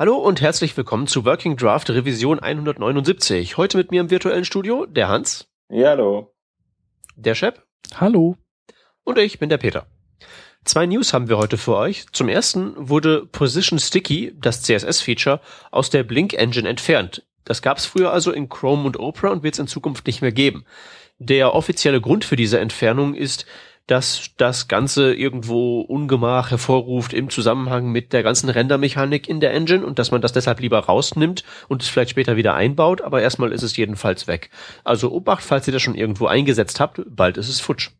Hallo und herzlich willkommen zu Working Draft Revision 179. Heute mit mir im virtuellen Studio der Hans. Ja, hallo. Der Shep. Hallo. Und ich bin der Peter. Zwei News haben wir heute für euch. Zum ersten wurde Position Sticky, das CSS-Feature, aus der Blink Engine entfernt. Das gab es früher also in Chrome und Opera und wird es in Zukunft nicht mehr geben. Der offizielle Grund für diese Entfernung ist, dass das Ganze irgendwo Ungemach hervorruft im Zusammenhang mit der ganzen Rendermechanik in der Engine und dass man das deshalb lieber rausnimmt und es vielleicht später wieder einbaut, aber erstmal ist es jedenfalls weg. Also Obacht, falls ihr das schon irgendwo eingesetzt habt, bald ist es futsch.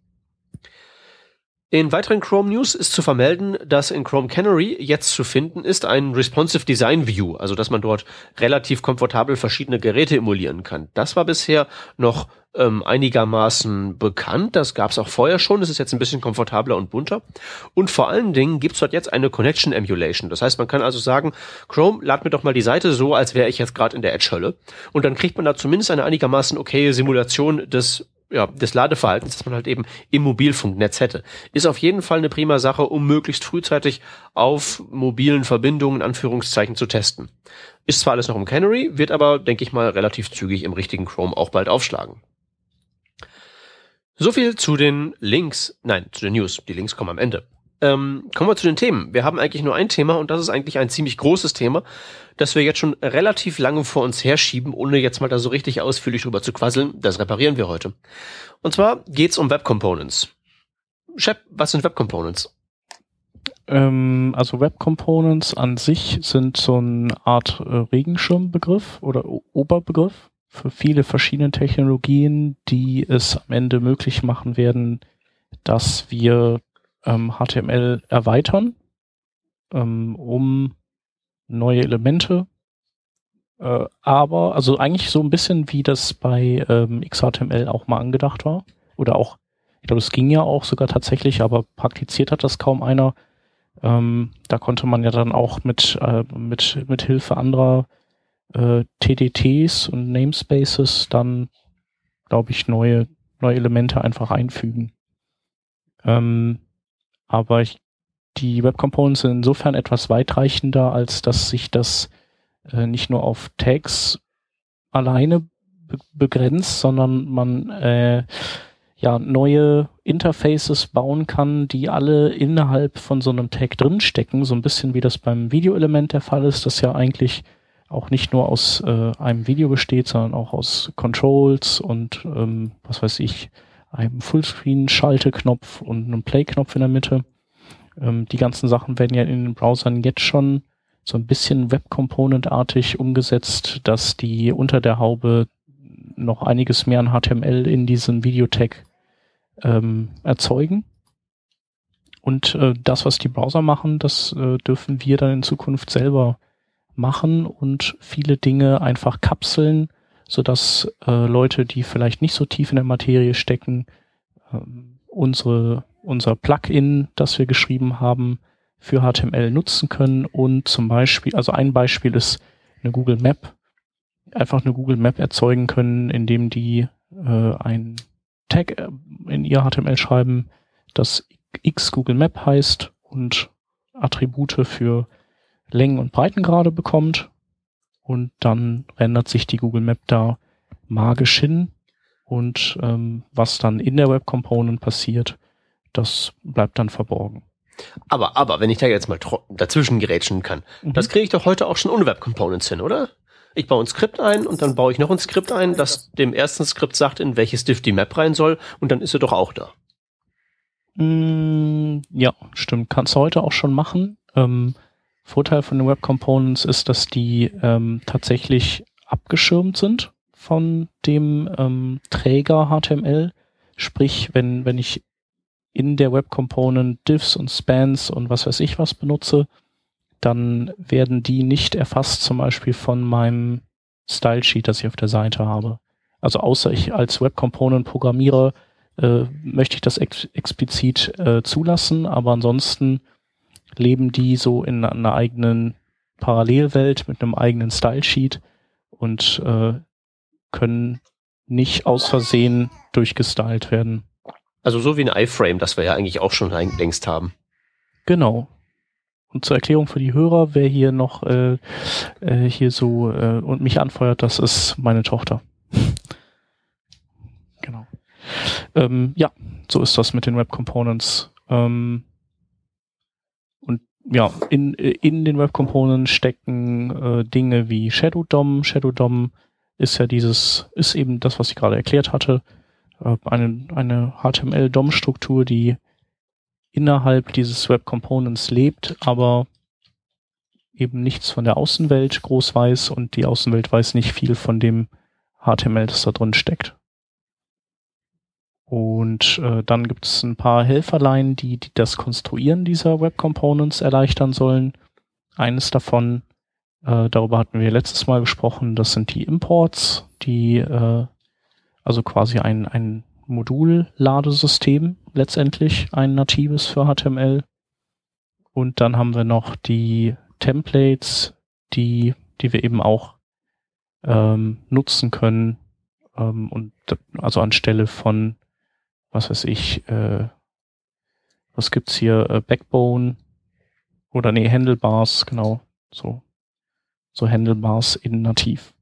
In weiteren Chrome News ist zu vermelden, dass in Chrome Canary jetzt zu finden ist ein Responsive Design View, also dass man dort relativ komfortabel verschiedene Geräte emulieren kann. Das war bisher noch ähm, einigermaßen bekannt. Das gab es auch vorher schon. Es ist jetzt ein bisschen komfortabler und bunter. Und vor allen Dingen gibt es dort jetzt eine Connection Emulation. Das heißt, man kann also sagen, Chrome, lad mir doch mal die Seite so, als wäre ich jetzt gerade in der Edge-Hölle. Und dann kriegt man da zumindest eine einigermaßen okaye Simulation des ja, des Ladeverhaltens, das man halt eben im Mobilfunknetz hätte. Ist auf jeden Fall eine prima Sache, um möglichst frühzeitig auf mobilen Verbindungen, Anführungszeichen, zu testen. Ist zwar alles noch im Canary, wird aber, denke ich mal, relativ zügig im richtigen Chrome auch bald aufschlagen. So viel zu den Links, nein, zu den News. Die Links kommen am Ende. Ähm, kommen wir zu den Themen. Wir haben eigentlich nur ein Thema und das ist eigentlich ein ziemlich großes Thema, das wir jetzt schon relativ lange vor uns herschieben, ohne jetzt mal da so richtig ausführlich drüber zu quasseln. Das reparieren wir heute. Und zwar geht's um Web Components. Shep, was sind Web Components? Ähm, also Web Components an sich sind so eine Art äh, Regenschirmbegriff oder o Oberbegriff viele verschiedene Technologien, die es am Ende möglich machen werden, dass wir ähm, HTML erweitern, ähm, um neue Elemente. Äh, aber, also eigentlich so ein bisschen wie das bei ähm, XHTML auch mal angedacht war. Oder auch, ich glaube, es ging ja auch sogar tatsächlich, aber praktiziert hat das kaum einer. Ähm, da konnte man ja dann auch mit, äh, mit, mit Hilfe anderer äh, TDTs und Namespaces dann, glaube ich, neue, neue Elemente einfach einfügen. Ähm, aber ich, die Web Components sind insofern etwas weitreichender, als dass sich das äh, nicht nur auf Tags alleine be begrenzt, sondern man äh, ja neue Interfaces bauen kann, die alle innerhalb von so einem Tag drinstecken, so ein bisschen wie das beim Videoelement der Fall ist, das ja eigentlich auch nicht nur aus äh, einem Video besteht, sondern auch aus Controls und ähm, was weiß ich, einem Fullscreen-Schalteknopf und einem Play-Knopf in der Mitte. Ähm, die ganzen Sachen werden ja in den Browsern jetzt schon so ein bisschen Web-Component-artig umgesetzt, dass die unter der Haube noch einiges mehr an HTML in diesem Videotag ähm, erzeugen. Und äh, das, was die Browser machen, das äh, dürfen wir dann in Zukunft selber machen und viele Dinge einfach kapseln so dass äh, Leute, die vielleicht nicht so tief in der Materie stecken, ähm, unsere unser Plugin, das wir geschrieben haben, für HTML nutzen können und zum Beispiel, also ein Beispiel ist eine Google Map, einfach eine Google Map erzeugen können, indem die äh, ein Tag äh, in ihr HTML schreiben, das X Google Map heißt und Attribute für Längen und Breitengrade bekommt und dann rendert sich die Google Map da magisch hin und ähm, was dann in der Web Component passiert, das bleibt dann verborgen. Aber, aber, wenn ich da jetzt mal dazwischen gerätschen kann, mhm. das kriege ich doch heute auch schon ohne Web Components hin, oder? Ich baue ein Skript ein und dann baue ich noch ein Skript ein, das dem ersten Skript sagt, in welches Diff die Map rein soll und dann ist sie doch auch da. Mm, ja, stimmt. Kannst du heute auch schon machen. Ähm, Vorteil von den Web Components ist, dass die ähm, tatsächlich abgeschirmt sind von dem ähm, Träger HTML. Sprich, wenn, wenn ich in der Web Component Diffs und Spans und was weiß ich was benutze, dann werden die nicht erfasst, zum Beispiel von meinem Style Sheet, das ich auf der Seite habe. Also außer ich als Web Component Programmierer äh, möchte ich das ex explizit äh, zulassen, aber ansonsten leben die so in einer eigenen Parallelwelt mit einem eigenen Style-Sheet und äh, können nicht aus Versehen durchgestylt werden. Also so wie ein iFrame, das wir ja eigentlich auch schon längst haben. Genau. und zur Erklärung für die Hörer, wer hier noch äh, äh, hier so äh, und mich anfeuert, das ist meine Tochter. genau. Ähm, ja, so ist das mit den Web Components. Ähm, ja, in, in den Web Components stecken äh, Dinge wie Shadow DOM. Shadow DOM ist ja dieses, ist eben das, was ich gerade erklärt hatte. Äh, eine, eine HTML-DOM-Struktur, die innerhalb dieses Web Components lebt, aber eben nichts von der Außenwelt groß weiß und die Außenwelt weiß nicht viel von dem HTML, das da drin steckt. Und äh, dann gibt es ein paar Helferlein, die, die das Konstruieren dieser Web Components erleichtern sollen. Eines davon, äh, darüber hatten wir letztes Mal gesprochen, das sind die Imports, die äh, also quasi ein, ein Modulladesystem letztendlich, ein natives für HTML. Und dann haben wir noch die Templates, die, die wir eben auch ähm, nutzen können. Ähm, und also anstelle von, was weiß ich, äh, was gibt's hier, äh, Backbone oder nee, Handlebars, genau, so, so Handlebars in nativ.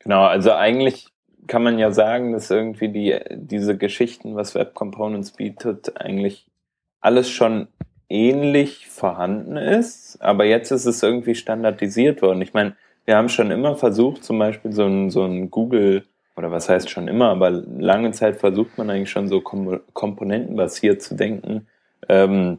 Genau, also eigentlich kann man ja sagen, dass irgendwie die, diese Geschichten, was Web Components bietet, eigentlich alles schon ähnlich vorhanden ist, aber jetzt ist es irgendwie standardisiert worden. Ich meine, wir haben schon immer versucht, zum Beispiel so ein, so ein Google, oder was heißt schon immer, aber lange Zeit versucht man eigentlich schon so kom komponentenbasiert zu denken. Ähm,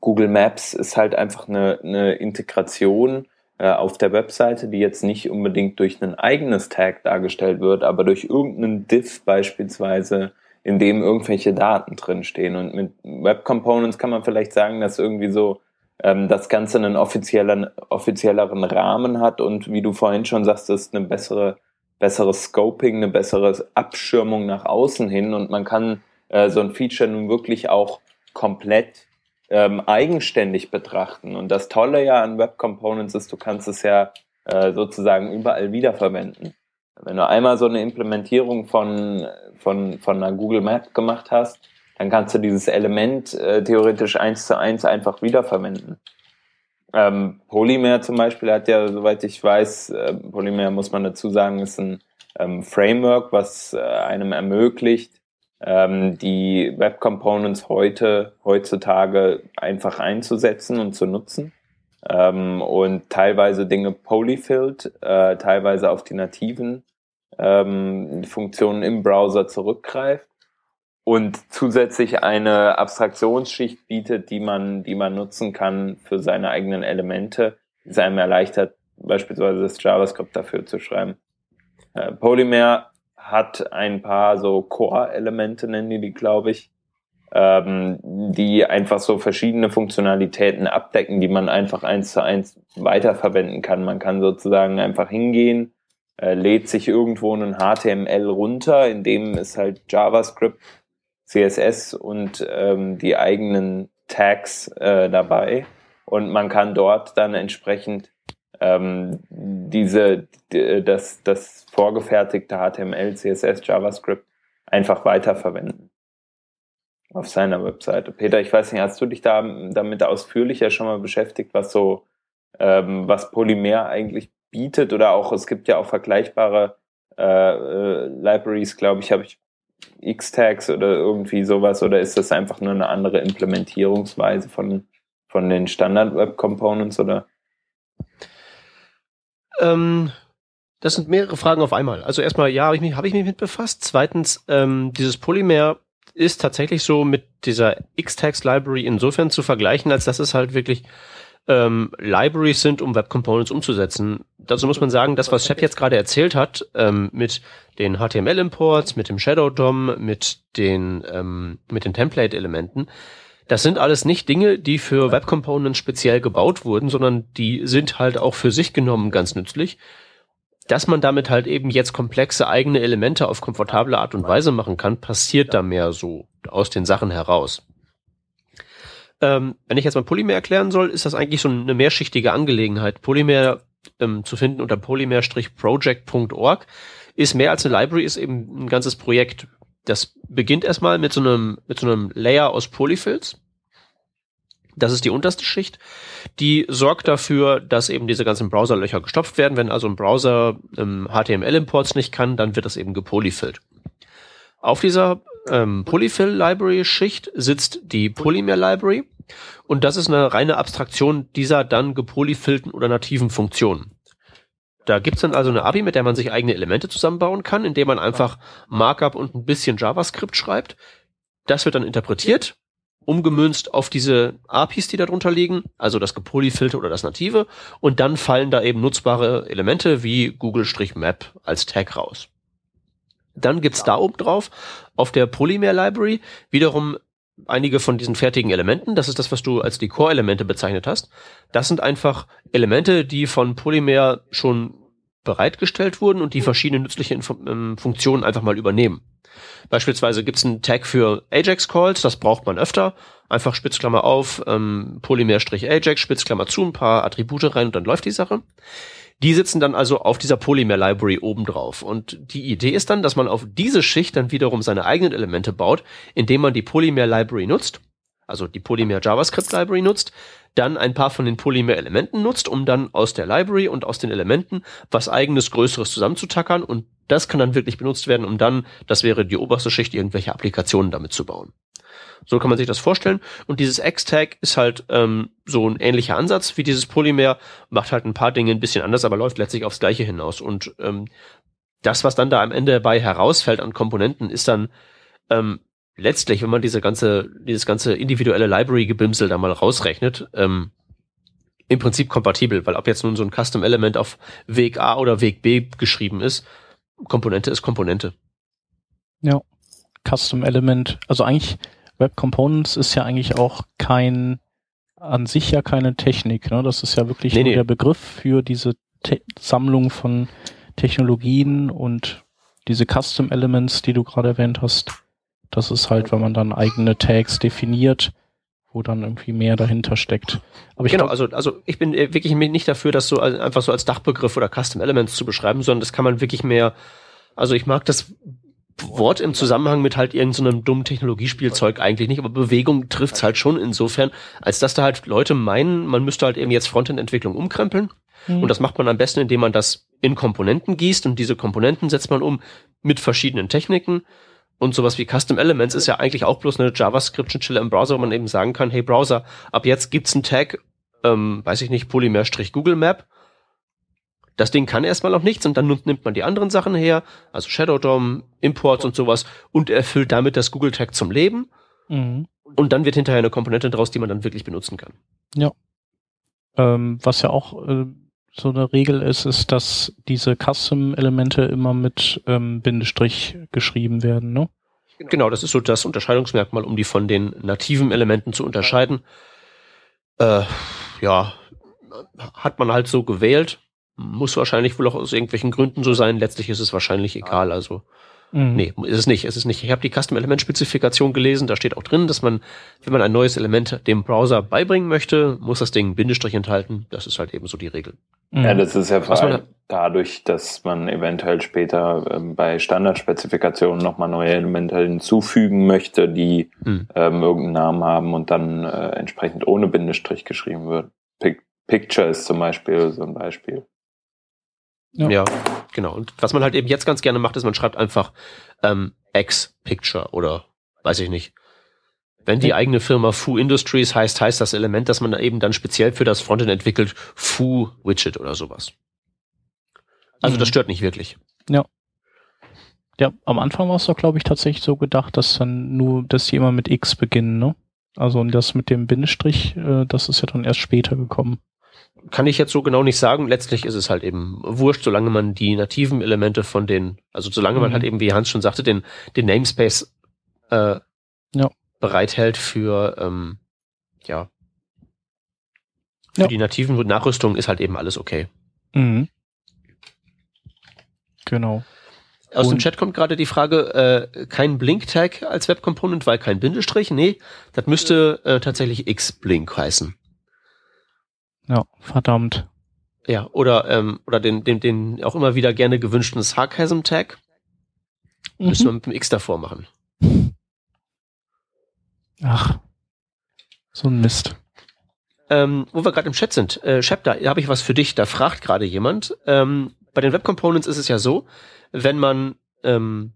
Google Maps ist halt einfach eine, eine Integration äh, auf der Webseite, die jetzt nicht unbedingt durch ein eigenes Tag dargestellt wird, aber durch irgendeinen Div beispielsweise, in dem irgendwelche Daten drinstehen. Und mit Web Components kann man vielleicht sagen, dass irgendwie so ähm, das Ganze einen offiziellen, offizielleren Rahmen hat und wie du vorhin schon sagst, ist eine bessere, bessere Scoping, eine bessere Abschirmung nach außen hin und man kann äh, so ein Feature nun wirklich auch komplett ähm, eigenständig betrachten. Und das Tolle ja an Web Components ist, du kannst es ja äh, sozusagen überall wiederverwenden. Wenn du einmal so eine Implementierung von, von, von einer Google Map gemacht hast, dann kannst du dieses Element äh, theoretisch eins zu eins einfach wiederverwenden. Ähm, Polymer zum Beispiel hat ja, soweit ich weiß, äh, Polymer muss man dazu sagen, ist ein ähm, Framework, was äh, einem ermöglicht, ähm, die Web Components heute, heutzutage einfach einzusetzen und zu nutzen. Ähm, und teilweise Dinge polyfilled, äh, teilweise auf die nativen ähm, Funktionen im Browser zurückgreift und zusätzlich eine Abstraktionsschicht bietet, die man, die man nutzen kann für seine eigenen Elemente, die es einem erleichtert, beispielsweise das JavaScript dafür zu schreiben. Äh, Polymer hat ein paar so Core-Elemente, nennen die die, glaube ich, ähm, die einfach so verschiedene Funktionalitäten abdecken, die man einfach eins zu eins weiterverwenden kann. Man kann sozusagen einfach hingehen, äh, lädt sich irgendwo einen HTML runter, in dem ist halt JavaScript, CSS und ähm, die eigenen Tags äh, dabei. Und man kann dort dann entsprechend ähm, diese, das, das vorgefertigte HTML, CSS, JavaScript einfach weiterverwenden auf seiner Webseite. Peter, ich weiß nicht, hast du dich da damit ausführlicher schon mal beschäftigt, was so, ähm, was Polymer eigentlich bietet oder auch, es gibt ja auch vergleichbare äh, äh, Libraries, glaube ich, habe ich X-Tags oder irgendwie sowas oder ist das einfach nur eine andere Implementierungsweise von, von den Standard Web Components oder? Ähm, das sind mehrere Fragen auf einmal. Also erstmal, ja, habe ich, mich, hab ich mich mit befasst. Zweitens, ähm, dieses Polymer ist tatsächlich so mit dieser X-Tags Library insofern zu vergleichen, als dass es halt wirklich ähm, Libraries sind, um Web Components umzusetzen. Dazu muss man sagen, das, was Shep jetzt gerade erzählt hat, ähm, mit den HTML-Imports, mit dem Shadow DOM, mit den, ähm, mit den Template-Elementen, das sind alles nicht Dinge, die für Web Components speziell gebaut wurden, sondern die sind halt auch für sich genommen ganz nützlich. Dass man damit halt eben jetzt komplexe eigene Elemente auf komfortable Art und Weise machen kann, passiert da mehr so aus den Sachen heraus. Ähm, wenn ich jetzt mal Polymer erklären soll, ist das eigentlich so eine mehrschichtige Angelegenheit. Polymer ähm, zu finden unter polymer-project.org ist mehr als eine Library, ist eben ein ganzes Projekt. Das beginnt erstmal mit so einem, mit so einem Layer aus Polyfills. Das ist die unterste Schicht. Die sorgt dafür, dass eben diese ganzen Browserlöcher gestopft werden. Wenn also ein Browser ähm, HTML-Imports nicht kann, dann wird das eben gepolyfilled. Auf dieser ähm, Polyfill-Library-Schicht sitzt die Polymer-Library und das ist eine reine Abstraktion dieser dann gepolyfillten oder nativen Funktionen. Da gibt's dann also eine API, mit der man sich eigene Elemente zusammenbauen kann, indem man einfach Markup und ein bisschen JavaScript schreibt. Das wird dann interpretiert umgemünzt auf diese APIs, die darunter liegen, also das gepolyfilter oder das native, und dann fallen da eben nutzbare Elemente wie Google-Map als Tag raus. Dann gibt's da oben drauf auf der Polymer Library wiederum einige von diesen fertigen Elementen. Das ist das, was du als die Core-Elemente bezeichnet hast. Das sind einfach Elemente, die von Polymer schon bereitgestellt wurden und die verschiedene nützliche Info ähm, Funktionen einfach mal übernehmen. Beispielsweise gibt es einen Tag für Ajax-Calls, das braucht man öfter. Einfach Spitzklammer auf, ähm, Polymer-Ajax, Spitzklammer zu, ein paar Attribute rein und dann läuft die Sache. Die sitzen dann also auf dieser Polymer-Library obendrauf. Und die Idee ist dann, dass man auf diese Schicht dann wiederum seine eigenen Elemente baut, indem man die Polymer-Library nutzt, also die Polymer JavaScript Library nutzt, dann ein paar von den Polymer Elementen nutzt, um dann aus der Library und aus den Elementen was eigenes Größeres zusammenzutackern und das kann dann wirklich benutzt werden, um dann, das wäre die oberste Schicht, irgendwelche Applikationen damit zu bauen. So kann man sich das vorstellen. Und dieses X-Tag ist halt ähm, so ein ähnlicher Ansatz wie dieses Polymer, macht halt ein paar Dinge ein bisschen anders, aber läuft letztlich aufs Gleiche hinaus. Und ähm, das, was dann da am Ende dabei herausfällt an Komponenten, ist dann ähm, letztlich, wenn man diese ganze, dieses ganze individuelle Library-Gebimsel da mal rausrechnet, ähm, im Prinzip kompatibel, weil ob jetzt nun so ein Custom-Element auf Weg A oder Weg B geschrieben ist, Komponente ist Komponente. Ja, Custom-Element, also eigentlich Web Components ist ja eigentlich auch kein, an sich ja keine Technik, ne? Das ist ja wirklich nee, nur nee. der Begriff für diese Te Sammlung von Technologien und diese Custom Elements, die du gerade erwähnt hast das ist halt, wenn man dann eigene Tags definiert, wo dann irgendwie mehr dahinter steckt. Aber ich genau, also, also ich bin äh, wirklich nicht dafür, das so einfach so als Dachbegriff oder Custom Elements zu beschreiben, sondern das kann man wirklich mehr, also ich mag das Wort im Zusammenhang mit halt irgendeinem so dummen Technologiespielzeug eigentlich nicht, aber Bewegung trifft's halt schon insofern, als dass da halt Leute meinen, man müsste halt eben jetzt Frontend-Entwicklung umkrempeln. Mhm. Und das macht man am besten, indem man das in Komponenten gießt und diese Komponenten setzt man um mit verschiedenen Techniken. Und sowas wie Custom Elements ist ja eigentlich auch bloß eine JavaScript-Schnittstelle im Browser, wo man eben sagen kann, hey Browser, ab jetzt gibt's einen Tag, ähm, weiß ich nicht, Polymer-Google Map. Das Ding kann erstmal noch nichts und dann nimmt man die anderen Sachen her, also Shadow DOM, Imports und sowas und erfüllt damit das Google Tag zum Leben. Mhm. Und dann wird hinterher eine Komponente draus, die man dann wirklich benutzen kann. Ja. Ähm, was ja auch äh, so eine Regel ist, ist, dass diese Custom-Elemente immer mit ähm, Bindestrich geschrieben werden, ne? Genau, das ist so das Unterscheidungsmerkmal, um die von den nativen Elementen zu unterscheiden. Äh, ja, hat man halt so gewählt. Muss wahrscheinlich wohl auch aus irgendwelchen Gründen so sein. Letztlich ist es wahrscheinlich egal. Also Mhm. Nee, ist es nicht. Es ist nicht. Ich habe die Custom Element Spezifikation gelesen. Da steht auch drin, dass man, wenn man ein neues Element dem Browser beibringen möchte, muss das Ding Bindestrich enthalten. Das ist halt eben so die Regel. Mhm. Ja, das ist ja vor allem dadurch, dass man eventuell später ähm, bei Standardspezifikationen nochmal neue Elemente hinzufügen möchte, die mhm. ähm, irgendeinen Namen haben und dann äh, entsprechend ohne Bindestrich geschrieben wird. Pic Picture ist zum Beispiel so ein Beispiel. Ja. ja. genau. Und was man halt eben jetzt ganz gerne macht, ist, man schreibt einfach ähm, X-Picture oder weiß ich nicht. Wenn die eigene Firma Foo Industries heißt, heißt das Element, das man eben dann speziell für das Frontend entwickelt, Foo Widget oder sowas. Also mhm. das stört nicht wirklich. Ja. Ja, am Anfang war es doch, glaube ich, tatsächlich so gedacht, dass dann nur, dass die immer mit X beginnen, ne? Also und das mit dem Bindestrich, äh, das ist ja dann erst später gekommen kann ich jetzt so genau nicht sagen. Letztlich ist es halt eben wurscht, solange man die nativen Elemente von den, also solange mhm. man halt eben, wie Hans schon sagte, den, den Namespace äh, ja. bereithält für, ähm, ja, für ja. die nativen Nachrüstungen ist halt eben alles okay. Mhm. Genau. Aus Und dem Chat kommt gerade die Frage, äh, kein Blink-Tag als Web-Component, weil kein Bindestrich. Nee, das müsste äh, tatsächlich X-Blink heißen. Ja, verdammt. Ja, oder, ähm, oder den, den, den auch immer wieder gerne gewünschten Sarcasm-Tag. Mhm. Müssen wir mit dem X davor machen. Ach, so ein Mist. Ähm, wo wir gerade im Chat sind, äh, Shep, da habe ich was für dich. Da fragt gerade jemand. Ähm, bei den Web Components ist es ja so, wenn man ähm,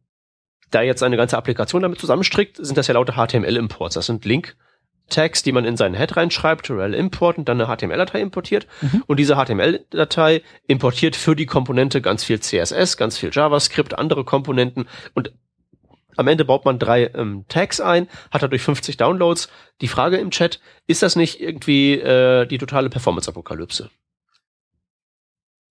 da jetzt eine ganze Applikation damit zusammenstrickt, sind das ja lauter HTML-Imports. Das sind Link-Tags, die man in seinen Head reinschreibt, rel import und dann eine HTML-Datei importiert. Mhm. Und diese HTML-Datei importiert für die Komponente ganz viel CSS, ganz viel JavaScript, andere Komponenten und am Ende baut man drei ähm, Tags ein, hat dadurch 50 Downloads. Die Frage im Chat, ist das nicht irgendwie äh, die totale Performance-Apokalypse?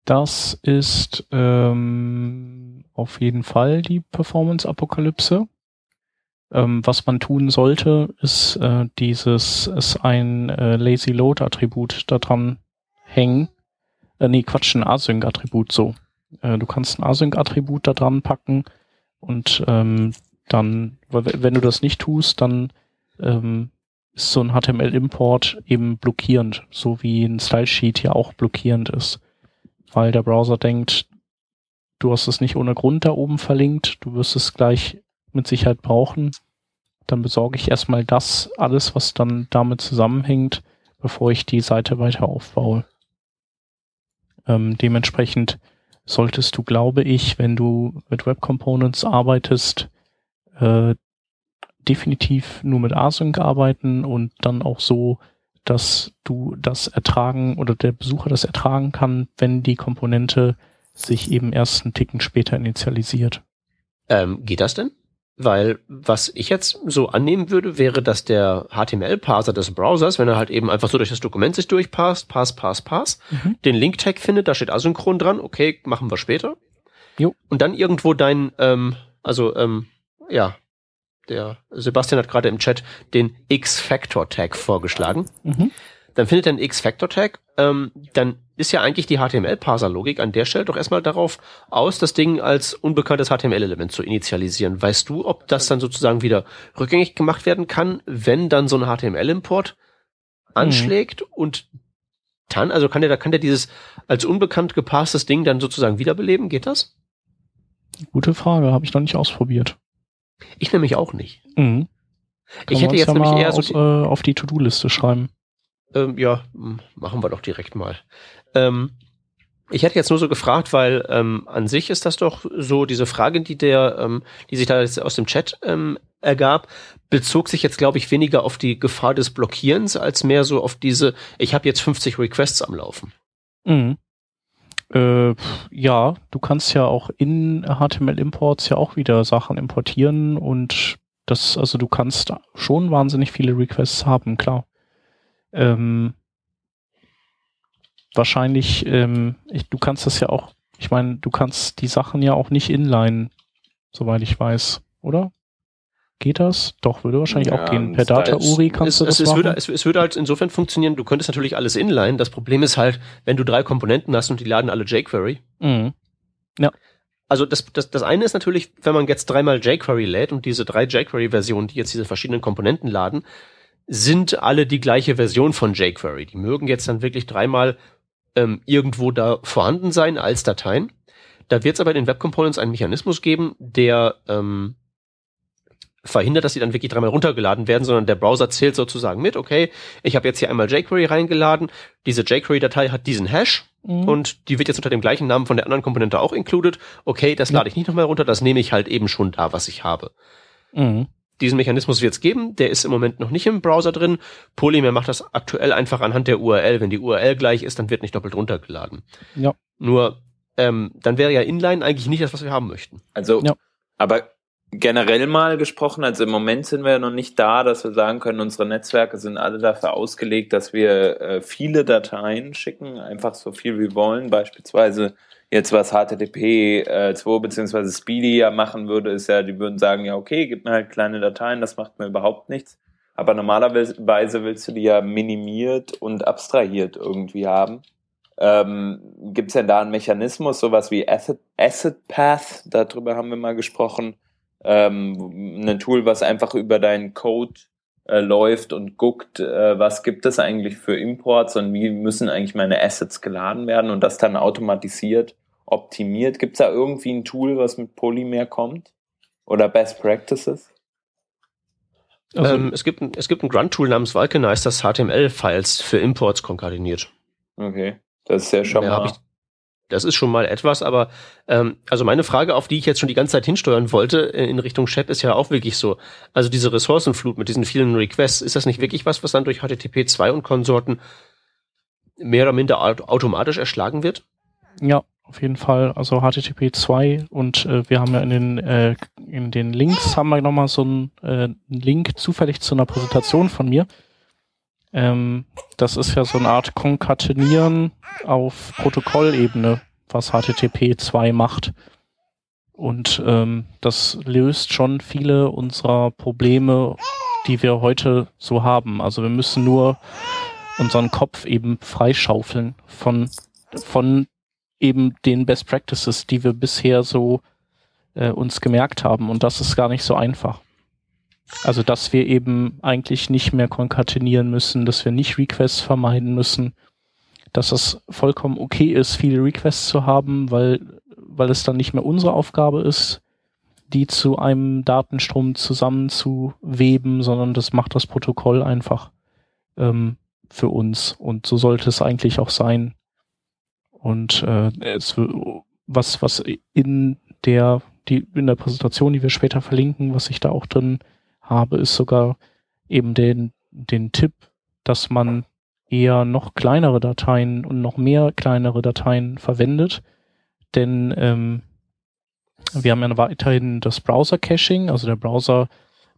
Das ist ähm, auf jeden Fall die Performance-Apokalypse. Ähm, was man tun sollte, ist äh, dieses, ist ein äh, Lazy Load-Attribut da dran hängen. Äh, nee, Quatsch, ein Async-Attribut so. Äh, du kannst ein Async-Attribut da dran packen und ähm, dann, wenn du das nicht tust, dann ähm, ist so ein HTML-Import eben blockierend, so wie ein Style-Sheet ja auch blockierend ist, weil der Browser denkt, du hast es nicht ohne Grund da oben verlinkt, du wirst es gleich mit Sicherheit brauchen, dann besorge ich erstmal das, alles, was dann damit zusammenhängt, bevor ich die Seite weiter aufbaue. Ähm, dementsprechend solltest du, glaube ich, wenn du mit Web Components arbeitest, äh, definitiv nur mit Async arbeiten und dann auch so, dass du das ertragen oder der Besucher das ertragen kann, wenn die Komponente sich eben erst einen Ticken später initialisiert. Ähm, geht das denn? Weil was ich jetzt so annehmen würde, wäre, dass der HTML-Parser des Browsers, wenn er halt eben einfach so durch das Dokument sich durchpasst, pass, pass, pass, mhm. den Link-Tag findet, da steht asynchron dran, okay, machen wir später. Jo. Und dann irgendwo dein, ähm, also ähm, ja, der Sebastian hat gerade im Chat den X-Factor-Tag vorgeschlagen. Mhm. Dann findet er einen X-Factor-Tag. Ähm, dann ist ja eigentlich die HTML-Parser-Logik an der Stelle doch erstmal darauf aus, das Ding als unbekanntes HTML-Element zu initialisieren. Weißt du, ob das dann sozusagen wieder rückgängig gemacht werden kann, wenn dann so ein HTML-Import anschlägt mhm. und dann, also kann der, da kann der dieses als unbekannt gepasstes Ding dann sozusagen wiederbeleben? Geht das? Gute Frage, habe ich noch nicht ausprobiert. Ich nämlich auch nicht. Mhm. ich hätte jetzt ja nämlich eher so auf, äh, auf die To-Do-Liste schreiben. Ähm, ja, machen wir doch direkt mal. Ähm, ich hätte jetzt nur so gefragt, weil ähm, an sich ist das doch so diese Frage, die der, ähm, die sich da jetzt aus dem Chat ähm, ergab, bezog sich jetzt glaube ich weniger auf die Gefahr des Blockierens als mehr so auf diese, ich habe jetzt 50 Requests am Laufen. Mhm. Äh, ja, du kannst ja auch in HTML-Imports ja auch wieder Sachen importieren und das, also du kannst schon wahnsinnig viele Requests haben, klar. Ähm, wahrscheinlich, ähm, ich, du kannst das ja auch, ich meine, du kannst die Sachen ja auch nicht inline, soweit ich weiß, oder? Geht das? Doch, würde wahrscheinlich ja, auch gehen. Per Data-URI kannst es, du das es, machen. Würde, es, es, würde halt insofern funktionieren, du könntest natürlich alles inline. Das Problem ist halt, wenn du drei Komponenten hast und die laden alle jQuery. Mhm. Ja. Also das, das, das eine ist natürlich, wenn man jetzt dreimal jQuery lädt und diese drei jQuery-Versionen, die jetzt diese verschiedenen Komponenten laden, sind alle die gleiche Version von jQuery. Die mögen jetzt dann wirklich dreimal ähm, irgendwo da vorhanden sein als Dateien. Da wird es aber in den Web Components einen Mechanismus geben, der ähm, verhindert, dass sie dann wirklich dreimal runtergeladen werden, sondern der Browser zählt sozusagen mit, okay, ich habe jetzt hier einmal jQuery reingeladen, diese jQuery-Datei hat diesen Hash mhm. und die wird jetzt unter dem gleichen Namen von der anderen Komponente auch included. Okay, das lade ich nicht nochmal runter, das nehme ich halt eben schon da, was ich habe. Mhm. Diesen Mechanismus wird es geben, der ist im Moment noch nicht im Browser drin. Polymer macht das aktuell einfach anhand der URL. Wenn die URL gleich ist, dann wird nicht doppelt runtergeladen. Ja. Nur, ähm, dann wäre ja Inline eigentlich nicht das, was wir haben möchten. Also, ja. aber generell mal gesprochen, also im Moment sind wir ja noch nicht da, dass wir sagen können, unsere Netzwerke sind alle dafür ausgelegt, dass wir äh, viele Dateien schicken, einfach so viel wie wollen. Beispielsweise jetzt was HTTP äh, 2 beziehungsweise Speedy ja machen würde, ist ja, die würden sagen, ja okay, gib mir halt kleine Dateien, das macht mir überhaupt nichts. Aber normalerweise willst du die ja minimiert und abstrahiert irgendwie haben. Ähm, Gibt es denn da einen Mechanismus, sowas wie Asset, Asset Path, darüber haben wir mal gesprochen, ähm, ein Tool, was einfach über deinen Code äh, läuft und guckt, äh, was gibt es eigentlich für Imports und wie müssen eigentlich meine Assets geladen werden und das dann automatisiert optimiert. Gibt es da irgendwie ein Tool, was mit Polymer kommt? Oder Best Practices? Also, ähm, es gibt, ein, es gibt ein Grunt-Tool namens Vulcanize, das HTML-Files für Imports konkateniert. Okay, das ist ja schon Mehr mal das ist schon mal etwas, aber ähm, also meine Frage, auf die ich jetzt schon die ganze Zeit hinsteuern wollte äh, in Richtung Shep, ist ja auch wirklich so. Also diese Ressourcenflut mit diesen vielen Requests, ist das nicht wirklich was, was dann durch HTTP 2 und Konsorten mehr oder minder automatisch erschlagen wird? Ja, auf jeden Fall. Also HTTP 2 und äh, wir haben ja in den äh, in den Links haben wir nochmal so einen, äh, einen Link zufällig zu einer Präsentation von mir ähm, das ist ja so eine Art Konkatenieren auf Protokollebene, was HTTP 2 macht. Und ähm, das löst schon viele unserer Probleme, die wir heute so haben. Also wir müssen nur unseren Kopf eben freischaufeln von, von eben den Best Practices, die wir bisher so äh, uns gemerkt haben. Und das ist gar nicht so einfach. Also, dass wir eben eigentlich nicht mehr konkatenieren müssen, dass wir nicht Requests vermeiden müssen, dass es vollkommen okay ist, viele Requests zu haben, weil, weil es dann nicht mehr unsere Aufgabe ist, die zu einem Datenstrom zusammenzuweben, sondern das macht das Protokoll einfach ähm, für uns. Und so sollte es eigentlich auch sein. Und äh, es, was, was in der, die, in der Präsentation, die wir später verlinken, was ich da auch drin habe, ist sogar eben den, den Tipp, dass man eher noch kleinere Dateien und noch mehr kleinere Dateien verwendet. Denn ähm, wir haben ja weiterhin das Browser-Caching, also der Browser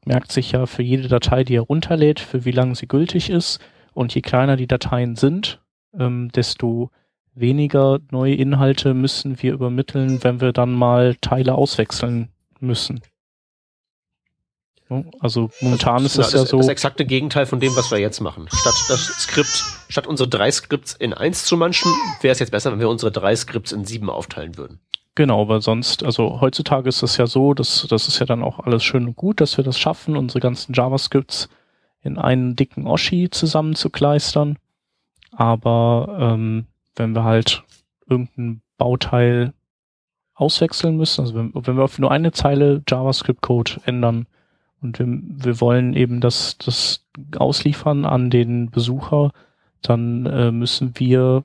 merkt sich ja für jede Datei, die er runterlädt, für wie lange sie gültig ist. Und je kleiner die Dateien sind, ähm, desto weniger neue Inhalte müssen wir übermitteln, wenn wir dann mal Teile auswechseln müssen. Also momentan das, ist es ja so. Das exakte Gegenteil von dem, was wir jetzt machen. Statt das Skript, statt unsere drei Skripts in eins zu manchen, wäre es jetzt besser, wenn wir unsere drei Skripts in sieben aufteilen würden. Genau, weil sonst, also heutzutage ist es ja so, dass das ist ja dann auch alles schön und gut, dass wir das schaffen, unsere ganzen JavaScripts in einen dicken Oschi zusammenzukleistern. Aber ähm, wenn wir halt irgendein Bauteil auswechseln müssen, also wenn, wenn wir auf nur eine Zeile JavaScript-Code ändern, und wir, wir wollen eben das, das ausliefern an den Besucher, dann äh, müssen wir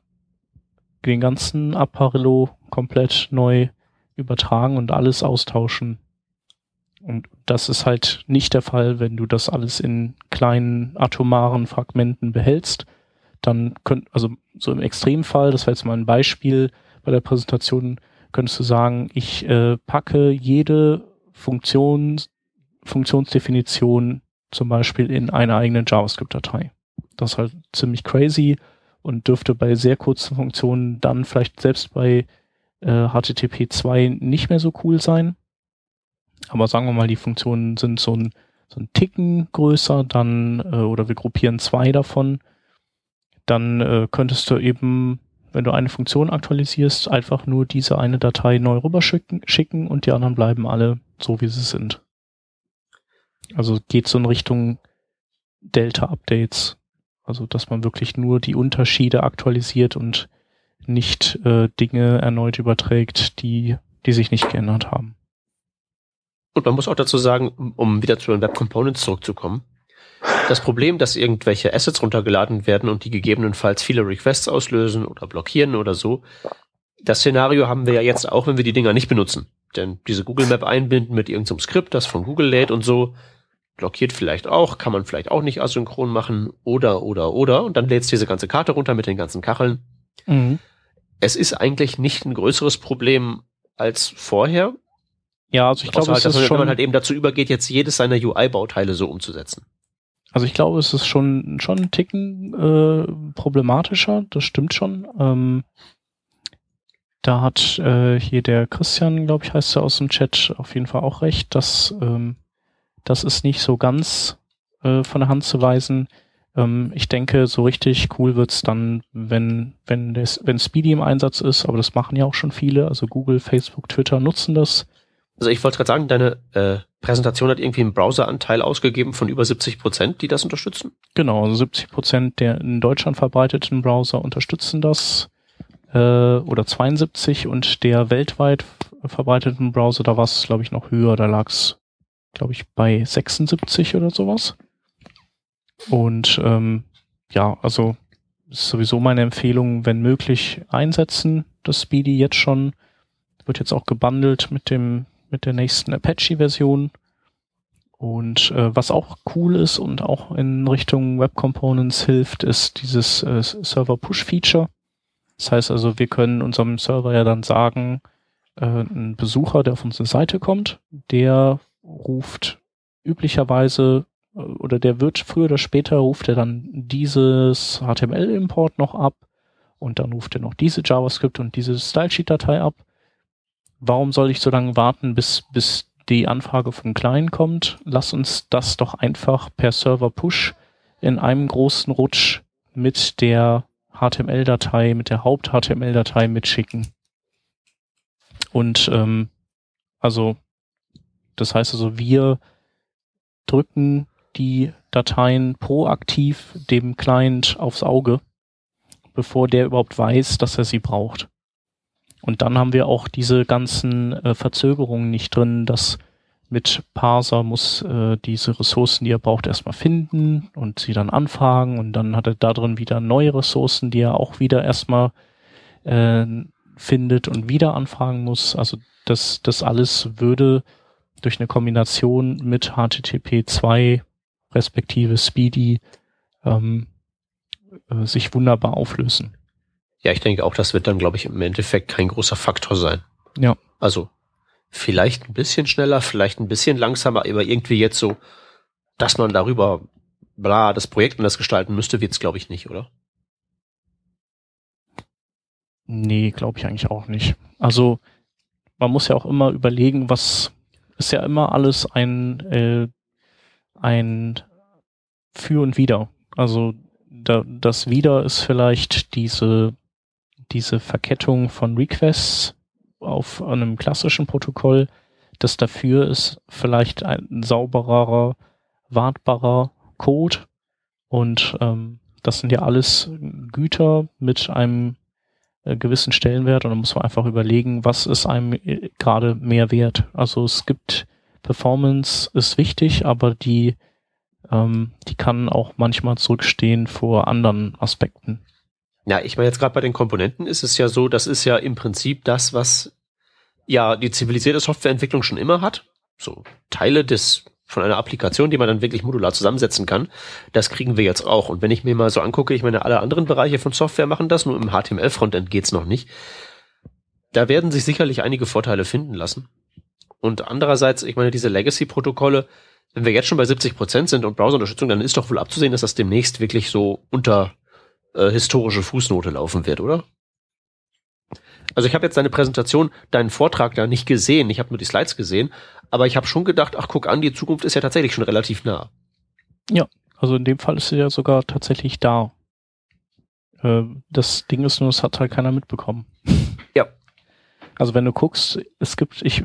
den ganzen Apparillo komplett neu übertragen und alles austauschen. Und das ist halt nicht der Fall, wenn du das alles in kleinen atomaren Fragmenten behältst. Dann könnt, also so im Extremfall, das war jetzt mal ein Beispiel bei der Präsentation, könntest du sagen, ich äh, packe jede Funktion Funktionsdefinition zum Beispiel in einer eigenen JavaScript-Datei. Das ist halt ziemlich crazy und dürfte bei sehr kurzen Funktionen dann vielleicht selbst bei äh, HTTP 2 nicht mehr so cool sein. Aber sagen wir mal, die Funktionen sind so ein, so ein Ticken größer, dann, äh, oder wir gruppieren zwei davon, dann äh, könntest du eben, wenn du eine Funktion aktualisierst, einfach nur diese eine Datei neu rüberschicken schicken und die anderen bleiben alle so, wie sie sind. Also geht so in Richtung Delta-Updates. Also dass man wirklich nur die Unterschiede aktualisiert und nicht äh, Dinge erneut überträgt, die, die sich nicht geändert haben. Und man muss auch dazu sagen, um wieder zu den Web Components zurückzukommen, das Problem, dass irgendwelche Assets runtergeladen werden und die gegebenenfalls viele Requests auslösen oder blockieren oder so, das Szenario haben wir ja jetzt auch, wenn wir die Dinger nicht benutzen. Denn diese Google Map einbinden mit irgendeinem Skript, das von Google lädt und so, blockiert vielleicht auch, kann man vielleicht auch nicht asynchron machen oder, oder, oder. Und dann lädst du diese ganze Karte runter mit den ganzen Kacheln. Mhm. Es ist eigentlich nicht ein größeres Problem als vorher. Ja, also ich glaube, halt, es ist schon, wenn man halt eben dazu übergeht, jetzt jedes seiner UI-Bauteile so umzusetzen. Also ich glaube, es ist schon schon ein Ticken äh, problematischer. Das stimmt schon. Ähm, da hat äh, hier der Christian, glaube ich, heißt er aus dem Chat auf jeden Fall auch recht, dass ähm, das ist nicht so ganz äh, von der Hand zu weisen. Ähm, ich denke, so richtig cool wird's dann, wenn, wenn, das, wenn Speedy im Einsatz ist, aber das machen ja auch schon viele. Also Google, Facebook, Twitter nutzen das. Also ich wollte gerade sagen, deine äh, Präsentation hat irgendwie einen Browseranteil ausgegeben von über 70 Prozent, die das unterstützen? Genau, also 70 Prozent der in Deutschland verbreiteten Browser unterstützen das äh, oder 72 und der weltweit verbreiteten Browser, da war es glaube ich noch höher, da lag es glaube ich, bei 76 oder sowas. Und ähm, ja, also ist sowieso meine Empfehlung, wenn möglich, einsetzen, das Speedy jetzt schon. Wird jetzt auch gebundelt mit dem, mit der nächsten Apache-Version. Und äh, was auch cool ist und auch in Richtung Web Components hilft, ist dieses äh, Server Push Feature. Das heißt also, wir können unserem Server ja dann sagen, äh, ein Besucher, der auf unsere Seite kommt, der ruft üblicherweise äh, oder der wird früher oder später ruft er dann dieses HTML-Import noch ab und dann ruft er noch diese JavaScript und diese Stylesheet-Datei ab. Warum soll ich so lange warten, bis, bis die Anfrage vom Client kommt? Lass uns das doch einfach per Server Push in einem großen Rutsch mit der HTML-Datei, mit der Haupt-HTML-Datei mitschicken. Und ähm, also, das heißt also, wir drücken die Dateien proaktiv dem Client aufs Auge, bevor der überhaupt weiß, dass er sie braucht. Und dann haben wir auch diese ganzen äh, Verzögerungen nicht drin, dass mit Parser muss äh, diese Ressourcen, die er braucht, erstmal finden und sie dann anfragen und dann hat er da drin wieder neue Ressourcen, die er auch wieder erstmal äh, findet und wieder anfragen muss. Also das, das alles würde durch eine Kombination mit HTTP 2 respektive Speedy ähm, äh, sich wunderbar auflösen. Ja, ich denke auch, das wird dann, glaube ich, im Endeffekt kein großer Faktor sein. Ja. Also vielleicht ein bisschen schneller, vielleicht ein bisschen langsamer, aber irgendwie jetzt so, dass man darüber bla das Projekt anders gestalten müsste, wird's glaube ich nicht, oder? Nee, glaube ich eigentlich auch nicht. Also man muss ja auch immer überlegen, was ist ja immer alles ein äh, ein Für und Wider. Also da, das Wider ist vielleicht diese diese Verkettung von Requests auf einem klassischen Protokoll. Das dafür ist vielleicht ein sauberer, wartbarer Code und ähm, das sind ja alles Güter mit einem äh, gewissen Stellenwert und da muss man einfach überlegen, was ist einem äh, gerade mehr wert. Also es gibt Performance ist wichtig, aber die ähm, die kann auch manchmal zurückstehen vor anderen Aspekten. Ja, ich meine jetzt gerade bei den Komponenten ist es ja so, das ist ja im Prinzip das, was ja die zivilisierte Softwareentwicklung schon immer hat. So Teile des von einer Applikation, die man dann wirklich modular zusammensetzen kann, das kriegen wir jetzt auch. Und wenn ich mir mal so angucke, ich meine, alle anderen Bereiche von Software machen das, nur im HTML-Frontend geht's noch nicht. Da werden sich sicherlich einige Vorteile finden lassen. Und andererseits, ich meine, diese Legacy-Protokolle, wenn wir jetzt schon bei 70 Prozent sind und Browserunterstützung, dann ist doch wohl abzusehen, dass das demnächst wirklich so unter äh, historische Fußnote laufen wird, oder? Also ich habe jetzt deine Präsentation, deinen Vortrag da nicht gesehen, ich habe nur die Slides gesehen, aber ich habe schon gedacht, ach guck an, die Zukunft ist ja tatsächlich schon relativ nah. Ja, also in dem Fall ist sie ja sogar tatsächlich da. Äh, das Ding ist nur, es hat halt keiner mitbekommen. Ja. Also wenn du guckst, es gibt, ich,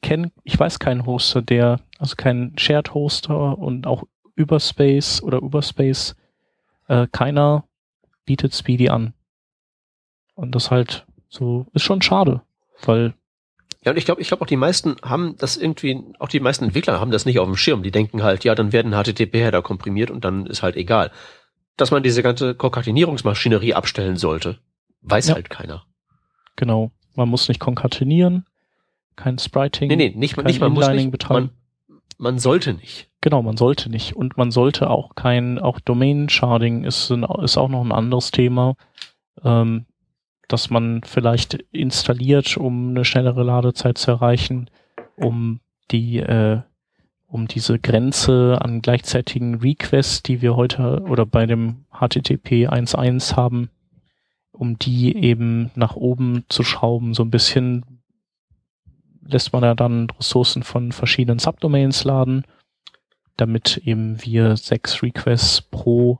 kenn, ich weiß keinen Hoster, der, also keinen Shared Hoster und auch Überspace oder Überspace, äh, keiner bietet Speedy an. Und das halt so ist schon schade, weil ja, und ich glaube, ich glaube auch die meisten haben das irgendwie, auch die meisten Entwickler haben das nicht auf dem Schirm. Die denken halt, ja, dann werden HTTP-Header komprimiert und dann ist halt egal. Dass man diese ganze Konkatenierungsmaschinerie abstellen sollte, weiß ja. halt keiner. Genau. Man muss nicht konkatenieren, kein Spriting. Nee, nee, nicht, nicht man muss nicht, betreiben. Man, man sollte nicht. Genau, man sollte nicht. Und man sollte auch kein, auch Domain Sharding ist, ist auch noch ein anderes Thema. Ähm, dass man vielleicht installiert, um eine schnellere Ladezeit zu erreichen, um die, äh, um diese Grenze an gleichzeitigen Requests, die wir heute oder bei dem HTTP 1.1 haben, um die eben nach oben zu schrauben, so ein bisschen lässt man ja dann Ressourcen von verschiedenen Subdomains laden, damit eben wir sechs Requests pro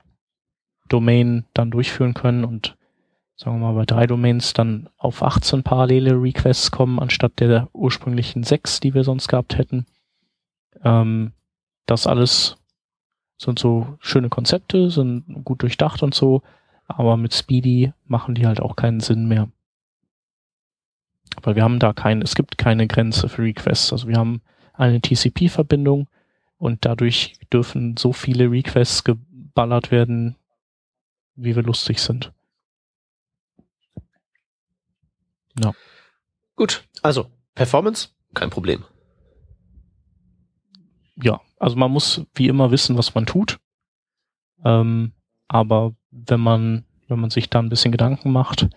Domain dann durchführen können und sagen wir mal, bei drei Domains dann auf 18 parallele Requests kommen, anstatt der ursprünglichen sechs, die wir sonst gehabt hätten. Ähm, das alles sind so schöne Konzepte, sind gut durchdacht und so, aber mit Speedy machen die halt auch keinen Sinn mehr. Weil wir haben da kein, es gibt keine Grenze für Requests. Also wir haben eine TCP-Verbindung und dadurch dürfen so viele Requests geballert werden, wie wir lustig sind. Ja. Gut, also Performance, kein Problem. Ja, also man muss wie immer wissen, was man tut. Ähm, aber wenn man, wenn man sich da ein bisschen Gedanken macht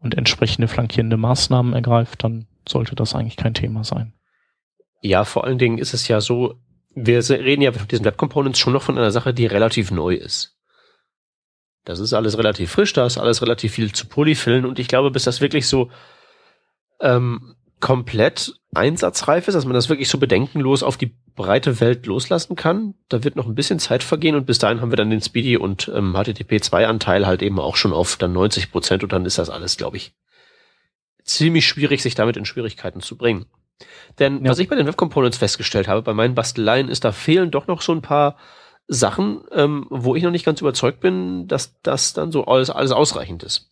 und entsprechende flankierende Maßnahmen ergreift, dann sollte das eigentlich kein Thema sein. Ja, vor allen Dingen ist es ja so, wir reden ja mit diesen Web Components schon noch von einer Sache, die relativ neu ist. Das ist alles relativ frisch, da ist alles relativ viel zu polyfillen und ich glaube, bis das wirklich so ähm, komplett einsatzreif ist, dass man das wirklich so bedenkenlos auf die breite Welt loslassen kann. Da wird noch ein bisschen Zeit vergehen und bis dahin haben wir dann den Speedy und ähm, HTTP 2 Anteil halt eben auch schon auf dann 90 Prozent und dann ist das alles, glaube ich, ziemlich schwierig, sich damit in Schwierigkeiten zu bringen. Denn ja. was ich bei den Web Components festgestellt habe, bei meinen Basteleien, ist, da fehlen doch noch so ein paar Sachen, ähm, wo ich noch nicht ganz überzeugt bin, dass das dann so alles, alles ausreichend ist.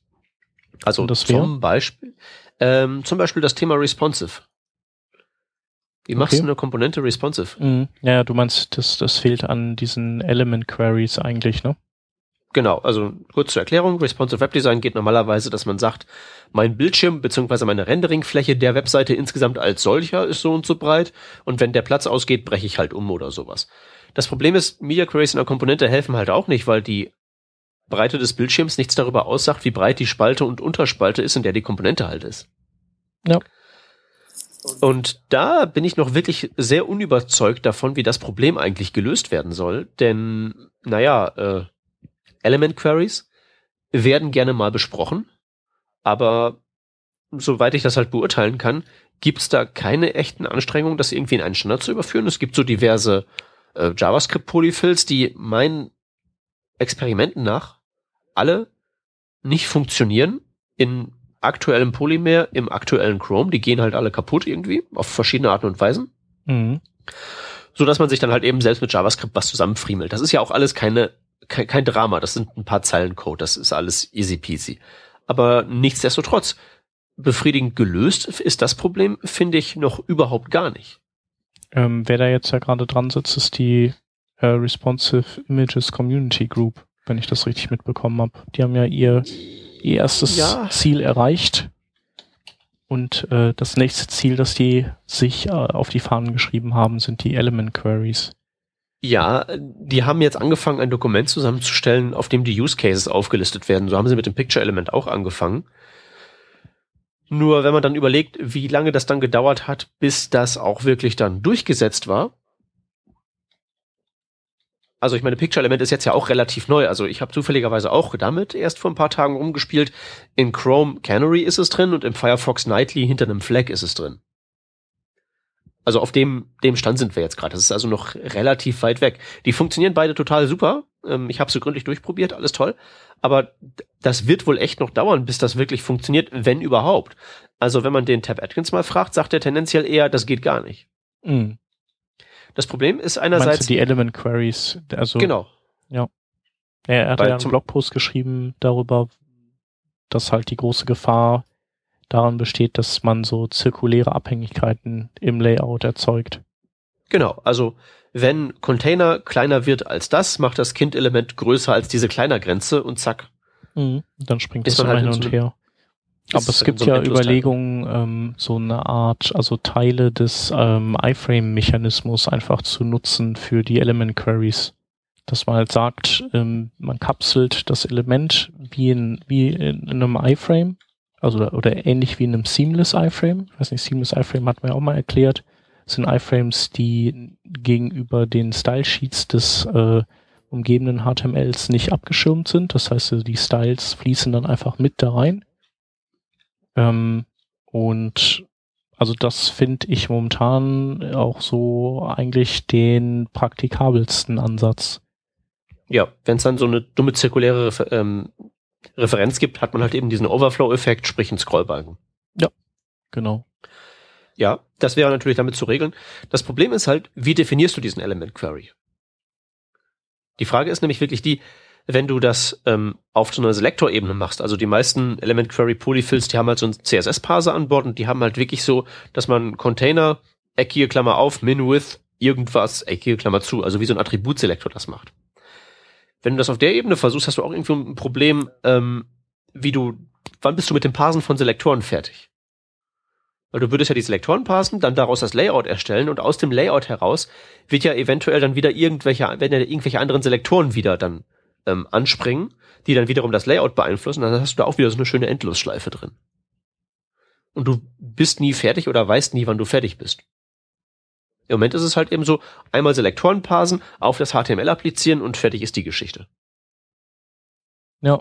Also zum Beispiel, ähm, zum Beispiel das Thema Responsive. Wie machst okay. du eine Komponente responsive? Mhm. Ja, du meinst, das, das fehlt an diesen Element Queries eigentlich, ne? Genau, also kurz zur Erklärung, Responsive Web Design geht normalerweise, dass man sagt, mein Bildschirm bzw. meine Renderingfläche der Webseite insgesamt als solcher ist so und so breit und wenn der Platz ausgeht, breche ich halt um oder sowas. Das Problem ist, Media Queries in der Komponente helfen halt auch nicht, weil die Breite des Bildschirms nichts darüber aussagt, wie breit die Spalte und Unterspalte ist, in der die Komponente halt ist. Ja. Und da bin ich noch wirklich sehr unüberzeugt davon, wie das Problem eigentlich gelöst werden soll. Denn, naja, äh, Element Queries werden gerne mal besprochen, aber soweit ich das halt beurteilen kann, gibt's da keine echten Anstrengungen, das irgendwie in einen Standard zu überführen. Es gibt so diverse äh, JavaScript-Polyfills, die meinen Experimenten nach alle nicht funktionieren in aktuellem Polymer, im aktuellen Chrome. Die gehen halt alle kaputt irgendwie, auf verschiedene Arten und Weisen. Mhm. So dass man sich dann halt eben selbst mit JavaScript was zusammenfriemelt. Das ist ja auch alles keine, kein, kein Drama. Das sind ein paar Zeilen Code. Das ist alles easy peasy. Aber nichtsdestotrotz, befriedigend gelöst ist das Problem, finde ich, noch überhaupt gar nicht. Ähm, wer da jetzt ja gerade dran sitzt, ist die äh, Responsive Images Community Group, wenn ich das richtig mitbekommen habe. Die haben ja ihr ihr erstes ja. Ziel erreicht. Und äh, das nächste Ziel, das die sich äh, auf die Fahnen geschrieben haben, sind die Element Queries. Ja, die haben jetzt angefangen, ein Dokument zusammenzustellen, auf dem die Use Cases aufgelistet werden. So haben sie mit dem Picture Element auch angefangen. Nur wenn man dann überlegt, wie lange das dann gedauert hat, bis das auch wirklich dann durchgesetzt war, also ich meine, Picture Element ist jetzt ja auch relativ neu. Also ich habe zufälligerweise auch damit erst vor ein paar Tagen rumgespielt. In Chrome Canary ist es drin und im Firefox Nightly hinter einem Flag ist es drin. Also auf dem, dem Stand sind wir jetzt gerade. Das ist also noch relativ weit weg. Die funktionieren beide total super. Ähm, ich habe sie gründlich durchprobiert, alles toll. Aber das wird wohl echt noch dauern, bis das wirklich funktioniert, wenn überhaupt. Also wenn man den Tab Atkins mal fragt, sagt er tendenziell eher, das geht gar nicht. Mhm. Das Problem ist einerseits. Meinst du die Element Queries? Also, genau. Ja. Er hat ja einen Blogpost geschrieben darüber, dass halt die große Gefahr daran besteht, dass man so zirkuläre Abhängigkeiten im Layout erzeugt. Genau, also wenn Container kleiner wird als das, macht das Kind-Element größer als diese kleiner Grenze und zack. Mhm, dann springt es halt hin und her. Aber es gibt so ja Überlegungen, ähm, so eine Art, also Teile des ähm, iframe-Mechanismus einfach zu nutzen für die Element Queries. Dass man halt sagt, ähm, man kapselt das Element wie in, wie in, in einem iframe, also oder, ähnlich wie in einem Seamless iframe. Ich weiß nicht, Seamless iframe hat man ja auch mal erklärt. Das sind iframes, die gegenüber den Style Sheets des äh, umgebenden HTMLs nicht abgeschirmt sind. Das heißt, die Styles fließen dann einfach mit da rein ähm, und also das finde ich momentan auch so eigentlich den praktikabelsten Ansatz. Ja, wenn es dann so eine dumme zirkuläre Refer ähm, Referenz gibt, hat man halt eben diesen Overflow-Effekt, sprich einen Scrollbalken. Ja, genau. Ja, das wäre natürlich damit zu regeln. Das Problem ist halt, wie definierst du diesen Element Query? Die Frage ist nämlich wirklich die, wenn du das ähm, auf so einer Selektorebene machst. Also die meisten Element Query Polyfills, die haben halt so einen CSS-Parser an Bord und die haben halt wirklich so, dass man Container eckige Klammer auf, min with, irgendwas, eckige Klammer zu, also wie so ein Attributselektor das macht. Wenn du das auf der Ebene versuchst, hast du auch irgendwie ein Problem, ähm, wie du, wann bist du mit dem Parsen von Selektoren fertig? Weil du würdest ja die Selektoren parsen, dann daraus das Layout erstellen und aus dem Layout heraus wird ja eventuell dann wieder irgendwelche, werden ja irgendwelche anderen Selektoren wieder dann ähm, anspringen, die dann wiederum das Layout beeinflussen. Dann hast du da auch wieder so eine schöne Endlosschleife drin. Und du bist nie fertig oder weißt nie, wann du fertig bist. Im Moment ist es halt eben so, einmal Selektoren parsen, auf das HTML applizieren und fertig ist die Geschichte. Ja.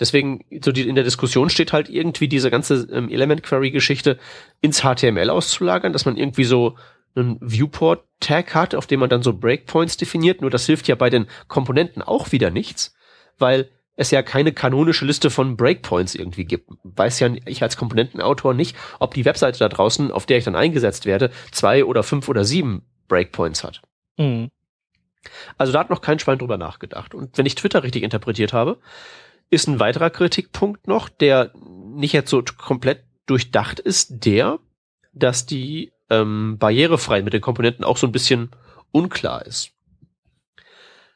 Deswegen, so die, in der Diskussion steht halt irgendwie diese ganze ähm, Element Query Geschichte ins HTML auszulagern, dass man irgendwie so einen Viewport Tag hat, auf dem man dann so Breakpoints definiert. Nur das hilft ja bei den Komponenten auch wieder nichts, weil es ja keine kanonische Liste von Breakpoints irgendwie gibt. Weiß ja ich als Komponentenautor nicht, ob die Webseite da draußen, auf der ich dann eingesetzt werde, zwei oder fünf oder sieben Breakpoints hat. Mhm. Also da hat noch kein Schwein drüber nachgedacht. Und wenn ich Twitter richtig interpretiert habe, ist ein weiterer Kritikpunkt noch, der nicht jetzt so komplett durchdacht ist, der, dass die ähm, barrierefrei mit den Komponenten auch so ein bisschen unklar ist.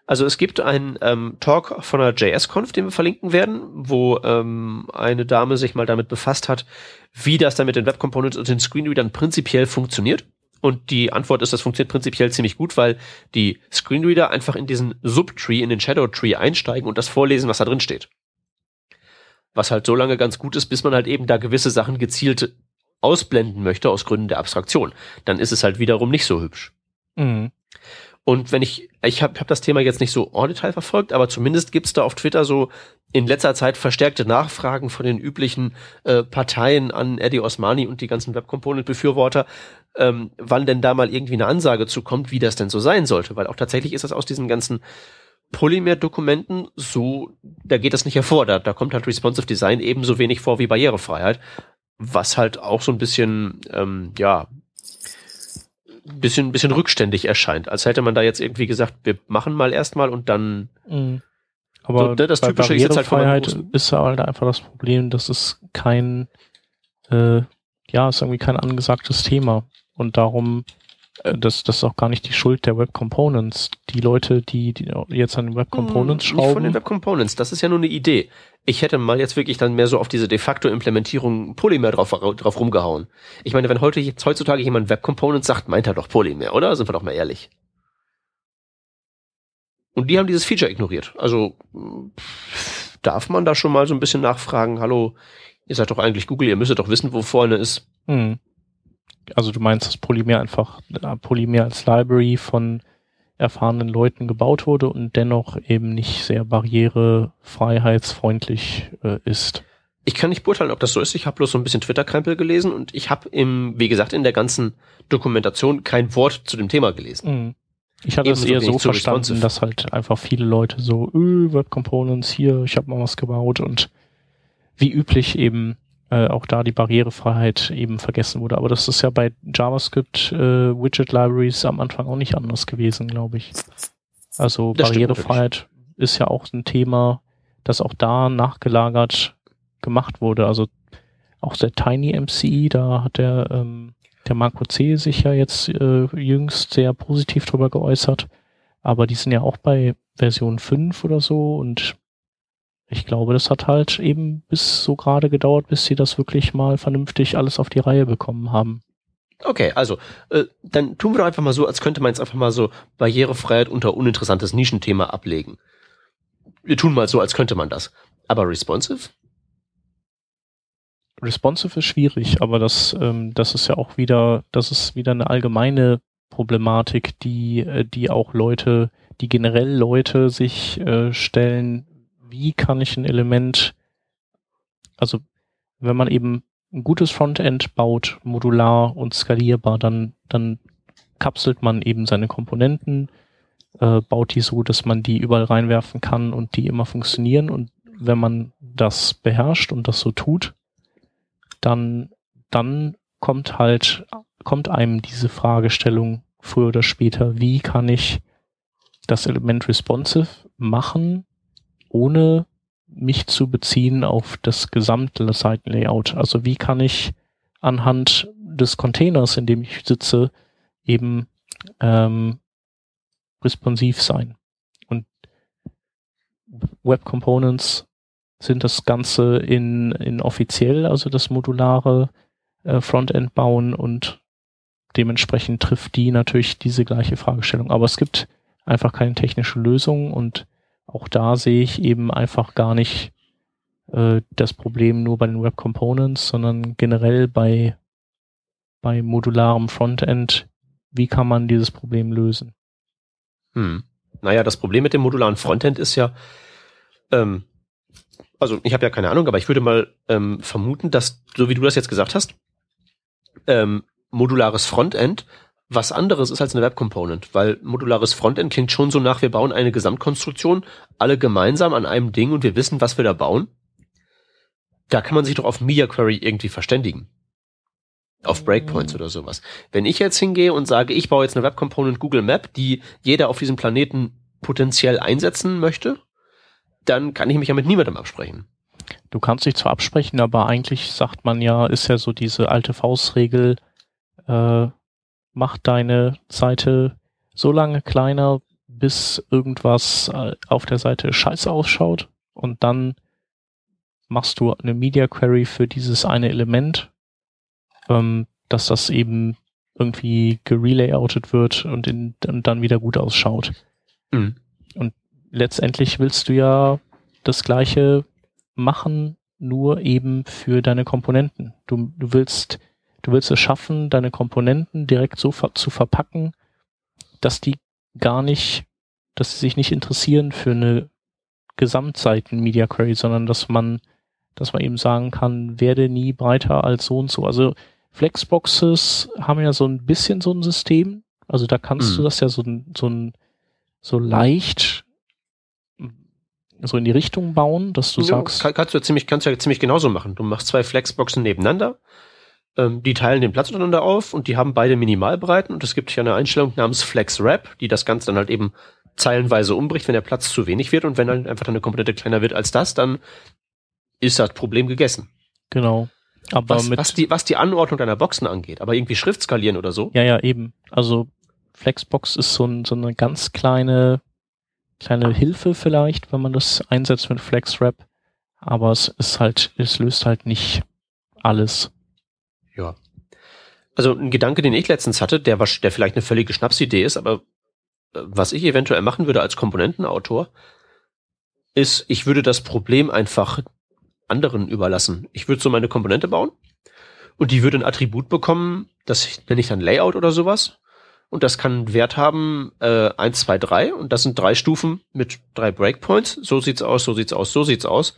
Also es gibt einen ähm, Talk von der JS-Conf, den wir verlinken werden, wo ähm, eine Dame sich mal damit befasst hat, wie das dann mit den Web Components und den Screenreadern prinzipiell funktioniert. Und die Antwort ist, das funktioniert prinzipiell ziemlich gut, weil die Screenreader einfach in diesen Subtree, in den Shadow Tree einsteigen und das vorlesen, was da drin steht. Was halt so lange ganz gut ist, bis man halt eben da gewisse Sachen gezielt ausblenden möchte aus Gründen der Abstraktion. Dann ist es halt wiederum nicht so hübsch. Mhm. Und wenn ich, ich habe hab das Thema jetzt nicht so en Detail verfolgt, aber zumindest gibt's da auf Twitter so in letzter Zeit verstärkte Nachfragen von den üblichen äh, Parteien an Eddie Osmani und die ganzen Web Component-Befürworter, ähm, wann denn da mal irgendwie eine Ansage zukommt, wie das denn so sein sollte. Weil auch tatsächlich ist das aus diesen ganzen Polymer-Dokumenten so, da geht das nicht hervor. Da, da kommt halt Responsive Design ebenso wenig vor wie Barrierefreiheit. Was halt auch so ein bisschen, ähm, ja, bisschen, bisschen rückständig erscheint, als hätte man da jetzt irgendwie gesagt, wir machen mal erstmal und dann. Mhm. Aber so, das typische ist jetzt halt Freiheit ist halt einfach das Problem, dass es kein, äh, ja, ist irgendwie kein angesagtes Thema und darum das, das ist auch gar nicht die Schuld der Web Components. Die Leute, die, die jetzt an den Web Components hm, schrauben. Nicht von den Web Components, das ist ja nur eine Idee. Ich hätte mal jetzt wirklich dann mehr so auf diese de facto Implementierung Polymer drauf, drauf rumgehauen. Ich meine, wenn heute jetzt heutzutage jemand Web Components sagt, meint er doch Polymer, oder? Sind wir doch mal ehrlich. Und die haben dieses Feature ignoriert. Also darf man da schon mal so ein bisschen nachfragen, hallo, ihr seid doch eigentlich Google, ihr müsstet doch wissen, wo vorne ist. Hm also du meinst, dass Polymer einfach, äh, Polymer als Library von erfahrenen Leuten gebaut wurde und dennoch eben nicht sehr barrierefreiheitsfreundlich äh, ist. Ich kann nicht beurteilen, ob das so ist. Ich habe bloß so ein bisschen Twitter-Krempel gelesen und ich habe im, wie gesagt, in der ganzen Dokumentation kein Wort zu dem Thema gelesen. Mhm. Ich hatte es eher so verstanden, dass halt einfach viele Leute so, öh, Web Components hier, ich habe mal was gebaut und wie üblich eben äh, auch da die Barrierefreiheit eben vergessen wurde. Aber das ist ja bei JavaScript äh, Widget Libraries am Anfang auch nicht anders gewesen, glaube ich. Also das Barrierefreiheit ist ja auch ein Thema, das auch da nachgelagert gemacht wurde. Also auch der Tiny MC, da hat der, ähm, der Marco C. sich ja jetzt äh, jüngst sehr positiv drüber geäußert. Aber die sind ja auch bei Version 5 oder so und ich glaube, das hat halt eben bis so gerade gedauert, bis sie das wirklich mal vernünftig alles auf die Reihe bekommen haben. Okay, also äh, dann tun wir doch einfach mal so, als könnte man jetzt einfach mal so Barrierefreiheit unter uninteressantes Nischenthema ablegen. Wir tun mal so, als könnte man das. Aber responsive? Responsive ist schwierig, aber das, ähm, das ist ja auch wieder, das ist wieder eine allgemeine Problematik, die, äh, die auch Leute, die generell Leute sich äh, stellen, wie kann ich ein Element, also wenn man eben ein gutes Frontend baut, modular und skalierbar, dann, dann kapselt man eben seine Komponenten, äh, baut die so, dass man die überall reinwerfen kann und die immer funktionieren. Und wenn man das beherrscht und das so tut, dann, dann kommt halt, kommt einem diese Fragestellung früher oder später, wie kann ich das Element responsive machen, ohne mich zu beziehen auf das gesamte Seitenlayout. Also wie kann ich anhand des Containers, in dem ich sitze, eben ähm, responsiv sein. Und Web Components sind das Ganze in, in offiziell, also das modulare äh, Frontend bauen und dementsprechend trifft die natürlich diese gleiche Fragestellung. Aber es gibt einfach keine technische Lösung und auch da sehe ich eben einfach gar nicht äh, das Problem nur bei den Web Components, sondern generell bei, bei modularem Frontend, wie kann man dieses Problem lösen? Hm. Naja, das Problem mit dem modularen Frontend ist ja, ähm, also ich habe ja keine Ahnung, aber ich würde mal ähm, vermuten, dass, so wie du das jetzt gesagt hast, ähm, modulares Frontend was anderes ist als eine Web Component, weil modulares Frontend klingt schon so nach, wir bauen eine Gesamtkonstruktion, alle gemeinsam an einem Ding und wir wissen, was wir da bauen. Da kann man sich doch auf Media Query irgendwie verständigen. Auf Breakpoints oder sowas. Wenn ich jetzt hingehe und sage, ich baue jetzt eine Web Component Google Map, die jeder auf diesem Planeten potenziell einsetzen möchte, dann kann ich mich ja mit niemandem absprechen. Du kannst dich zwar absprechen, aber eigentlich sagt man ja, ist ja so diese alte Faustregel, äh, mach deine Seite so lange kleiner, bis irgendwas äh, auf der Seite scheiße ausschaut und dann machst du eine Media Query für dieses eine Element, ähm, dass das eben irgendwie gerelayoutet wird und, in, und dann wieder gut ausschaut. Mhm. Und letztendlich willst du ja das gleiche machen, nur eben für deine Komponenten. Du, du willst, du willst es schaffen, deine Komponenten direkt so ver zu verpacken, dass die gar nicht, dass sie sich nicht interessieren für eine Gesamtseiten Media Query, sondern dass man, dass man eben sagen kann, werde nie breiter als so und so. Also Flexboxes haben ja so ein bisschen so ein System. Also da kannst mhm. du das ja so, so, so leicht so in die Richtung bauen, dass du ja, sagst. Kann, kannst du ja ziemlich, kannst du ja ziemlich genauso machen. Du machst zwei Flexboxen nebeneinander, ähm, die teilen den Platz untereinander auf und die haben beide Minimalbreiten und es gibt hier eine Einstellung namens Flex Wrap, die das Ganze dann halt eben zeilenweise umbricht, wenn der Platz zu wenig wird und wenn dann einfach eine Komponente kleiner wird als das, dann ist das Problem gegessen. Genau. Aber was, mit was die, was die Anordnung deiner Boxen angeht, aber irgendwie Schrift skalieren oder so? Ja, ja, eben. Also Flexbox ist so, ein, so eine ganz kleine kleine Hilfe vielleicht, wenn man das einsetzt mit FlexWrap. Aber es ist halt, es löst halt nicht alles. Ja. Also ein Gedanke, den ich letztens hatte, der, was, der vielleicht eine völlige Schnapsidee ist, aber äh, was ich eventuell machen würde als Komponentenautor, ist, ich würde das Problem einfach anderen überlassen. Ich würde so meine Komponente bauen und die würde ein Attribut bekommen, das nenne ich dann Layout oder sowas und das kann einen Wert haben äh, 1, 2, 3 und das sind drei Stufen mit drei Breakpoints. So sieht's aus, so sieht's aus, so sieht's aus.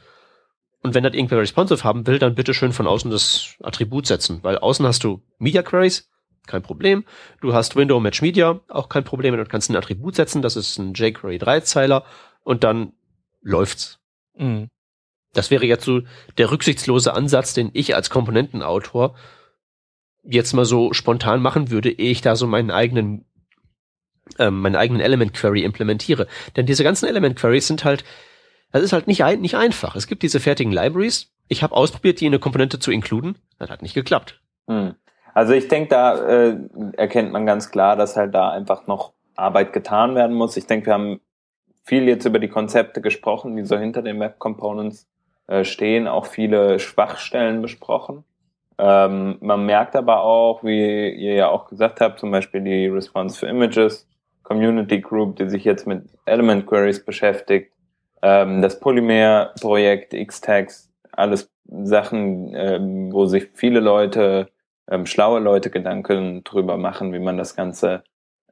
Und wenn das irgendwer responsive haben will, dann bitte schön von außen das Attribut setzen, weil außen hast du Media Queries, kein Problem. Du hast Window Match Media, auch kein Problem. Und kannst ein Attribut setzen, das ist ein jQuery 3-Zeiler und dann läuft's. Mhm. Das wäre jetzt so der rücksichtslose Ansatz, den ich als Komponentenautor jetzt mal so spontan machen würde, ehe ich da so meinen eigenen ähm, meinen eigenen Element Query implementiere. Denn diese ganzen Element Queries sind halt, das ist halt nicht, ein, nicht einfach. Es gibt diese fertigen Libraries. Ich habe ausprobiert, die in eine Komponente zu inkluden. Das hat nicht geklappt. Hm. Also ich denke, da äh, erkennt man ganz klar, dass halt da einfach noch Arbeit getan werden muss. Ich denke, wir haben viel jetzt über die Konzepte gesprochen, die so hinter den Web Components äh, stehen, auch viele Schwachstellen besprochen. Ähm, man merkt aber auch, wie ihr ja auch gesagt habt, zum Beispiel die Response for Images Community Group, die sich jetzt mit Element Queries beschäftigt, ähm, das Polymer-Projekt, X-Tags, alles Sachen, ähm, wo sich viele Leute, ähm, schlaue Leute Gedanken drüber machen, wie man das Ganze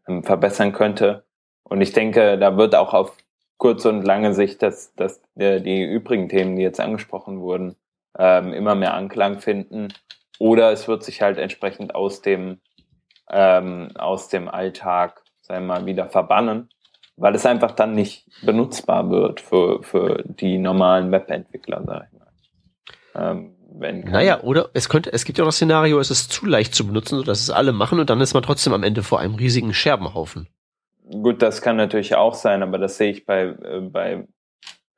ähm, verbessern könnte. Und ich denke, da wird auch auf kurze und lange Sicht, dass, dass äh, die übrigen Themen, die jetzt angesprochen wurden, ähm, immer mehr Anklang finden. Oder es wird sich halt entsprechend aus dem, ähm, aus dem Alltag, sagen wir mal, wieder verbannen, weil es einfach dann nicht benutzbar wird für, für die normalen Webentwickler, sag ich mal. Ähm, wenn naja, oder es könnte, es gibt ja auch das Szenario, es ist zu leicht zu benutzen, sodass es alle machen und dann ist man trotzdem am Ende vor einem riesigen Scherbenhaufen. Gut, das kann natürlich auch sein, aber das sehe ich bei, äh, bei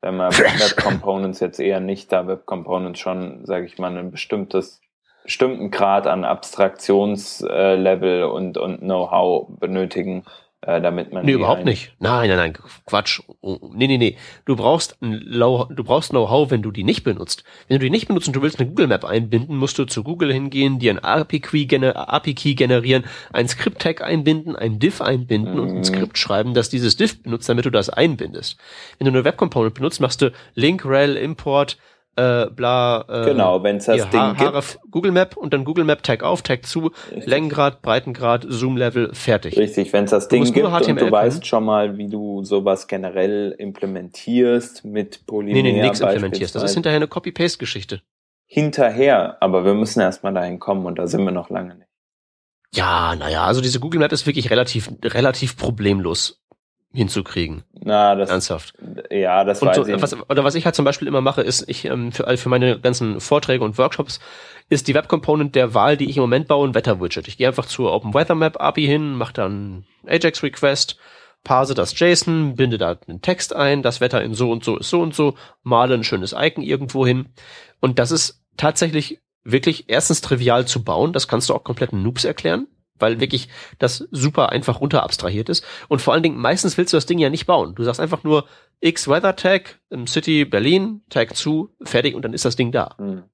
sagen wir, Web Components jetzt eher nicht, da Web Components schon, sage ich mal, ein bestimmtes bestimmten Grad an Abstraktionslevel und, und Know-how benötigen, äh, damit man. Nee, überhaupt nicht. Nein, nein, nein, Quatsch. Oh, nee, nee, nee. Du brauchst du brauchst Know-how, wenn du die nicht benutzt. Wenn du die nicht benutzt und du willst eine Google Map einbinden, musst du zu Google hingehen, dir ein API-Key gener generieren, ein Script-Tag einbinden, ein Div einbinden mhm. und ein mhm. Skript schreiben, das dieses Div benutzt, damit du das einbindest. Wenn du eine Web Component benutzt, machst du Link, Rel, Import, äh, bla. Äh, genau, wenn es das Ding gibt. Google Map und dann Google Map Tag auf, Tag zu, Richtig. Längengrad, Breitengrad, Zoom Level, fertig. Richtig, wenn es das Ding gibt HTML und du weißt schon mal, wie du sowas generell implementierst mit Polymer. Nee, nee, nichts implementierst. Das ist hinterher eine Copy-Paste-Geschichte. Hinterher, aber wir müssen erstmal dahin kommen und da sind wir noch lange nicht. Ja, naja, also diese Google Map ist wirklich relativ, relativ problemlos hinzukriegen. Na, das ernsthaft. Ja, das und weiß so, ich. Was, oder was ich halt zum Beispiel immer mache, ist ich ähm, für, für meine ganzen Vorträge und Workshops ist die Web Component der Wahl, die ich im Moment baue, ein Wetter-Widget. Ich gehe einfach zur Open Weather Map API hin, mache dann Ajax Request, parse das JSON, binde da einen Text ein, das Wetter in so und so ist so und so, male ein schönes Icon irgendwo hin. Und das ist tatsächlich wirklich erstens trivial zu bauen. Das kannst du auch kompletten Noobs erklären weil wirklich das super einfach runter abstrahiert ist. Und vor allen Dingen, meistens willst du das Ding ja nicht bauen. Du sagst einfach nur X Weather Tag im City Berlin, Tag zu, fertig und dann ist das Ding da. Mhm.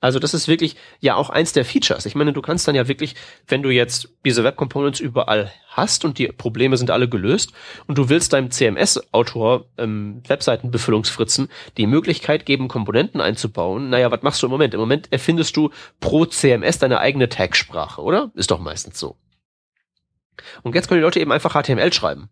Also das ist wirklich ja auch eins der Features. Ich meine, du kannst dann ja wirklich, wenn du jetzt diese Web Components überall hast und die Probleme sind alle gelöst und du willst deinem CMS-Autor, ähm, Webseitenbefüllungsfritzen, die Möglichkeit geben, Komponenten einzubauen. Naja, was machst du im Moment? Im Moment erfindest du pro CMS deine eigene Tag-Sprache, oder? Ist doch meistens so. Und jetzt können die Leute eben einfach HTML schreiben.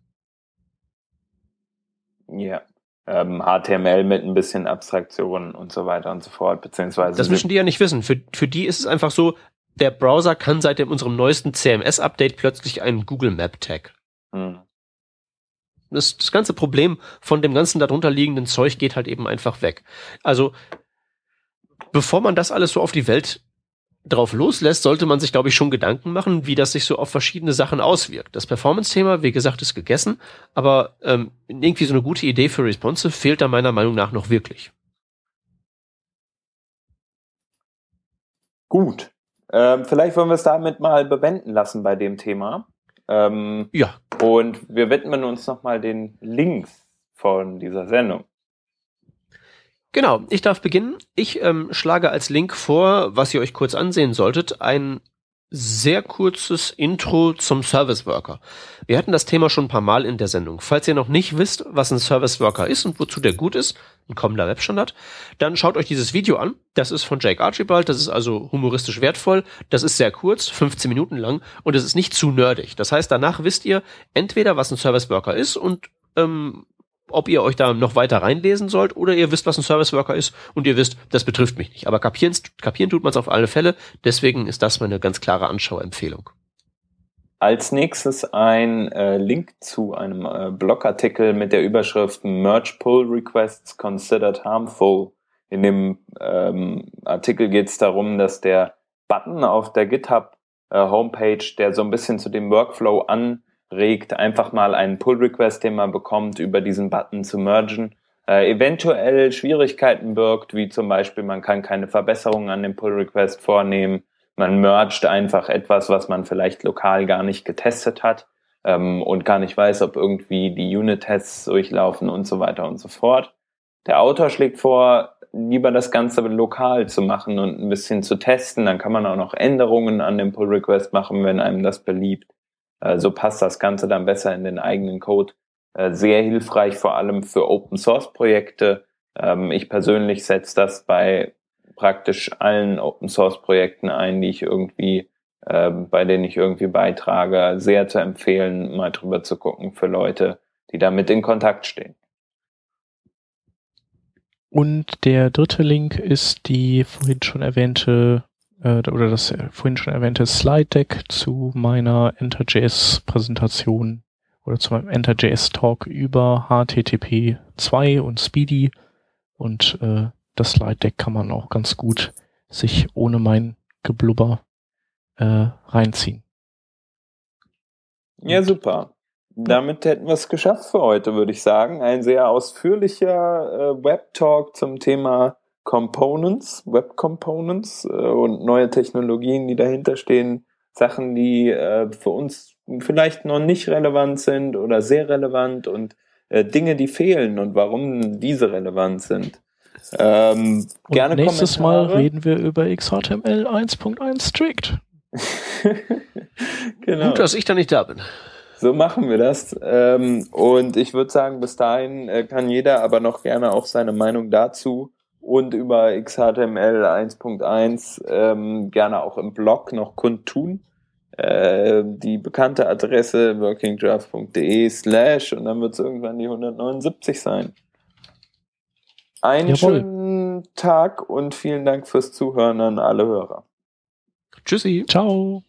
Ja ähm, HTML mit ein bisschen Abstraktion und so weiter und so fort, beziehungsweise. Das müssen die ja nicht wissen. Für, für die ist es einfach so, der Browser kann seit dem, unserem neuesten CMS-Update plötzlich einen Google Map Tag. Hm. Das, das ganze Problem von dem ganzen darunter liegenden Zeug geht halt eben einfach weg. Also, bevor man das alles so auf die Welt drauf loslässt, sollte man sich, glaube ich, schon Gedanken machen, wie das sich so auf verschiedene Sachen auswirkt. Das Performance-Thema, wie gesagt, ist gegessen, aber ähm, irgendwie so eine gute Idee für Responsive fehlt da meiner Meinung nach noch wirklich. Gut. Ähm, vielleicht wollen wir es damit mal bewenden lassen bei dem Thema. Ähm, ja. Und wir widmen uns nochmal den Links von dieser Sendung. Genau, ich darf beginnen. Ich ähm, schlage als Link vor, was ihr euch kurz ansehen solltet, ein sehr kurzes Intro zum Service Worker. Wir hatten das Thema schon ein paar Mal in der Sendung. Falls ihr noch nicht wisst, was ein Service Worker ist und wozu der gut ist, ein kommender Webstandard, dann schaut euch dieses Video an. Das ist von Jake Archibald, das ist also humoristisch wertvoll, das ist sehr kurz, 15 Minuten lang und es ist nicht zu nerdig. Das heißt, danach wisst ihr entweder, was ein Service Worker ist und ähm, ob ihr euch da noch weiter reinlesen sollt oder ihr wisst, was ein Service Worker ist und ihr wisst, das betrifft mich nicht. Aber kapieren, kapieren tut man es auf alle Fälle. Deswegen ist das meine ganz klare Anschauempfehlung. Als nächstes ein äh, Link zu einem äh, Blogartikel mit der Überschrift Merge Pull Requests Considered Harmful. In dem ähm, Artikel geht es darum, dass der Button auf der GitHub äh, Homepage, der so ein bisschen zu dem Workflow an regt, einfach mal einen Pull-Request, den man bekommt, über diesen Button zu mergen, äh, eventuell Schwierigkeiten birgt, wie zum Beispiel, man kann keine Verbesserungen an dem Pull-Request vornehmen, man mergt einfach etwas, was man vielleicht lokal gar nicht getestet hat ähm, und gar nicht weiß, ob irgendwie die Unit-Tests durchlaufen und so weiter und so fort. Der Autor schlägt vor, lieber das Ganze lokal zu machen und ein bisschen zu testen. Dann kann man auch noch Änderungen an dem Pull-Request machen, wenn einem das beliebt. Äh, so passt das Ganze dann besser in den eigenen Code. Äh, sehr hilfreich, vor allem für Open Source Projekte. Ähm, ich persönlich setze das bei praktisch allen Open Source Projekten ein, die ich irgendwie, ähm, bei denen ich irgendwie beitrage, sehr zu empfehlen, mal drüber zu gucken für Leute, die damit in Kontakt stehen. Und der dritte Link ist die vorhin schon erwähnte äh, oder das vorhin schon erwähnte Slide Deck zu meiner Enter.js Präsentation oder zu meinem Enter.js Talk über HTTP 2 und Speedy und äh, das Slide Deck kann man auch ganz gut sich ohne mein Geblubber äh, reinziehen. Ja, super. Damit hätten wir es geschafft für heute, würde ich sagen. Ein sehr ausführlicher äh, Web-Talk zum Thema Components, Web Components äh, und neue Technologien, die dahinter stehen, Sachen, die äh, für uns vielleicht noch nicht relevant sind oder sehr relevant und äh, Dinge, die fehlen und warum diese relevant sind. Ähm, und gerne nächstes Kommentare. Mal reden wir über XHTML 1.1 Strict. genau. Gut, dass ich da nicht da bin. So machen wir das. Ähm, und ich würde sagen, bis dahin äh, kann jeder aber noch gerne auch seine Meinung dazu und über XHTML 1.1 ähm, gerne auch im Blog noch kundtun. Äh, die bekannte Adresse workingdraft.de slash und dann wird es irgendwann die 179 sein. Einen Jawohl. schönen Tag und vielen Dank fürs Zuhören an alle Hörer. Tschüssi. Ciao.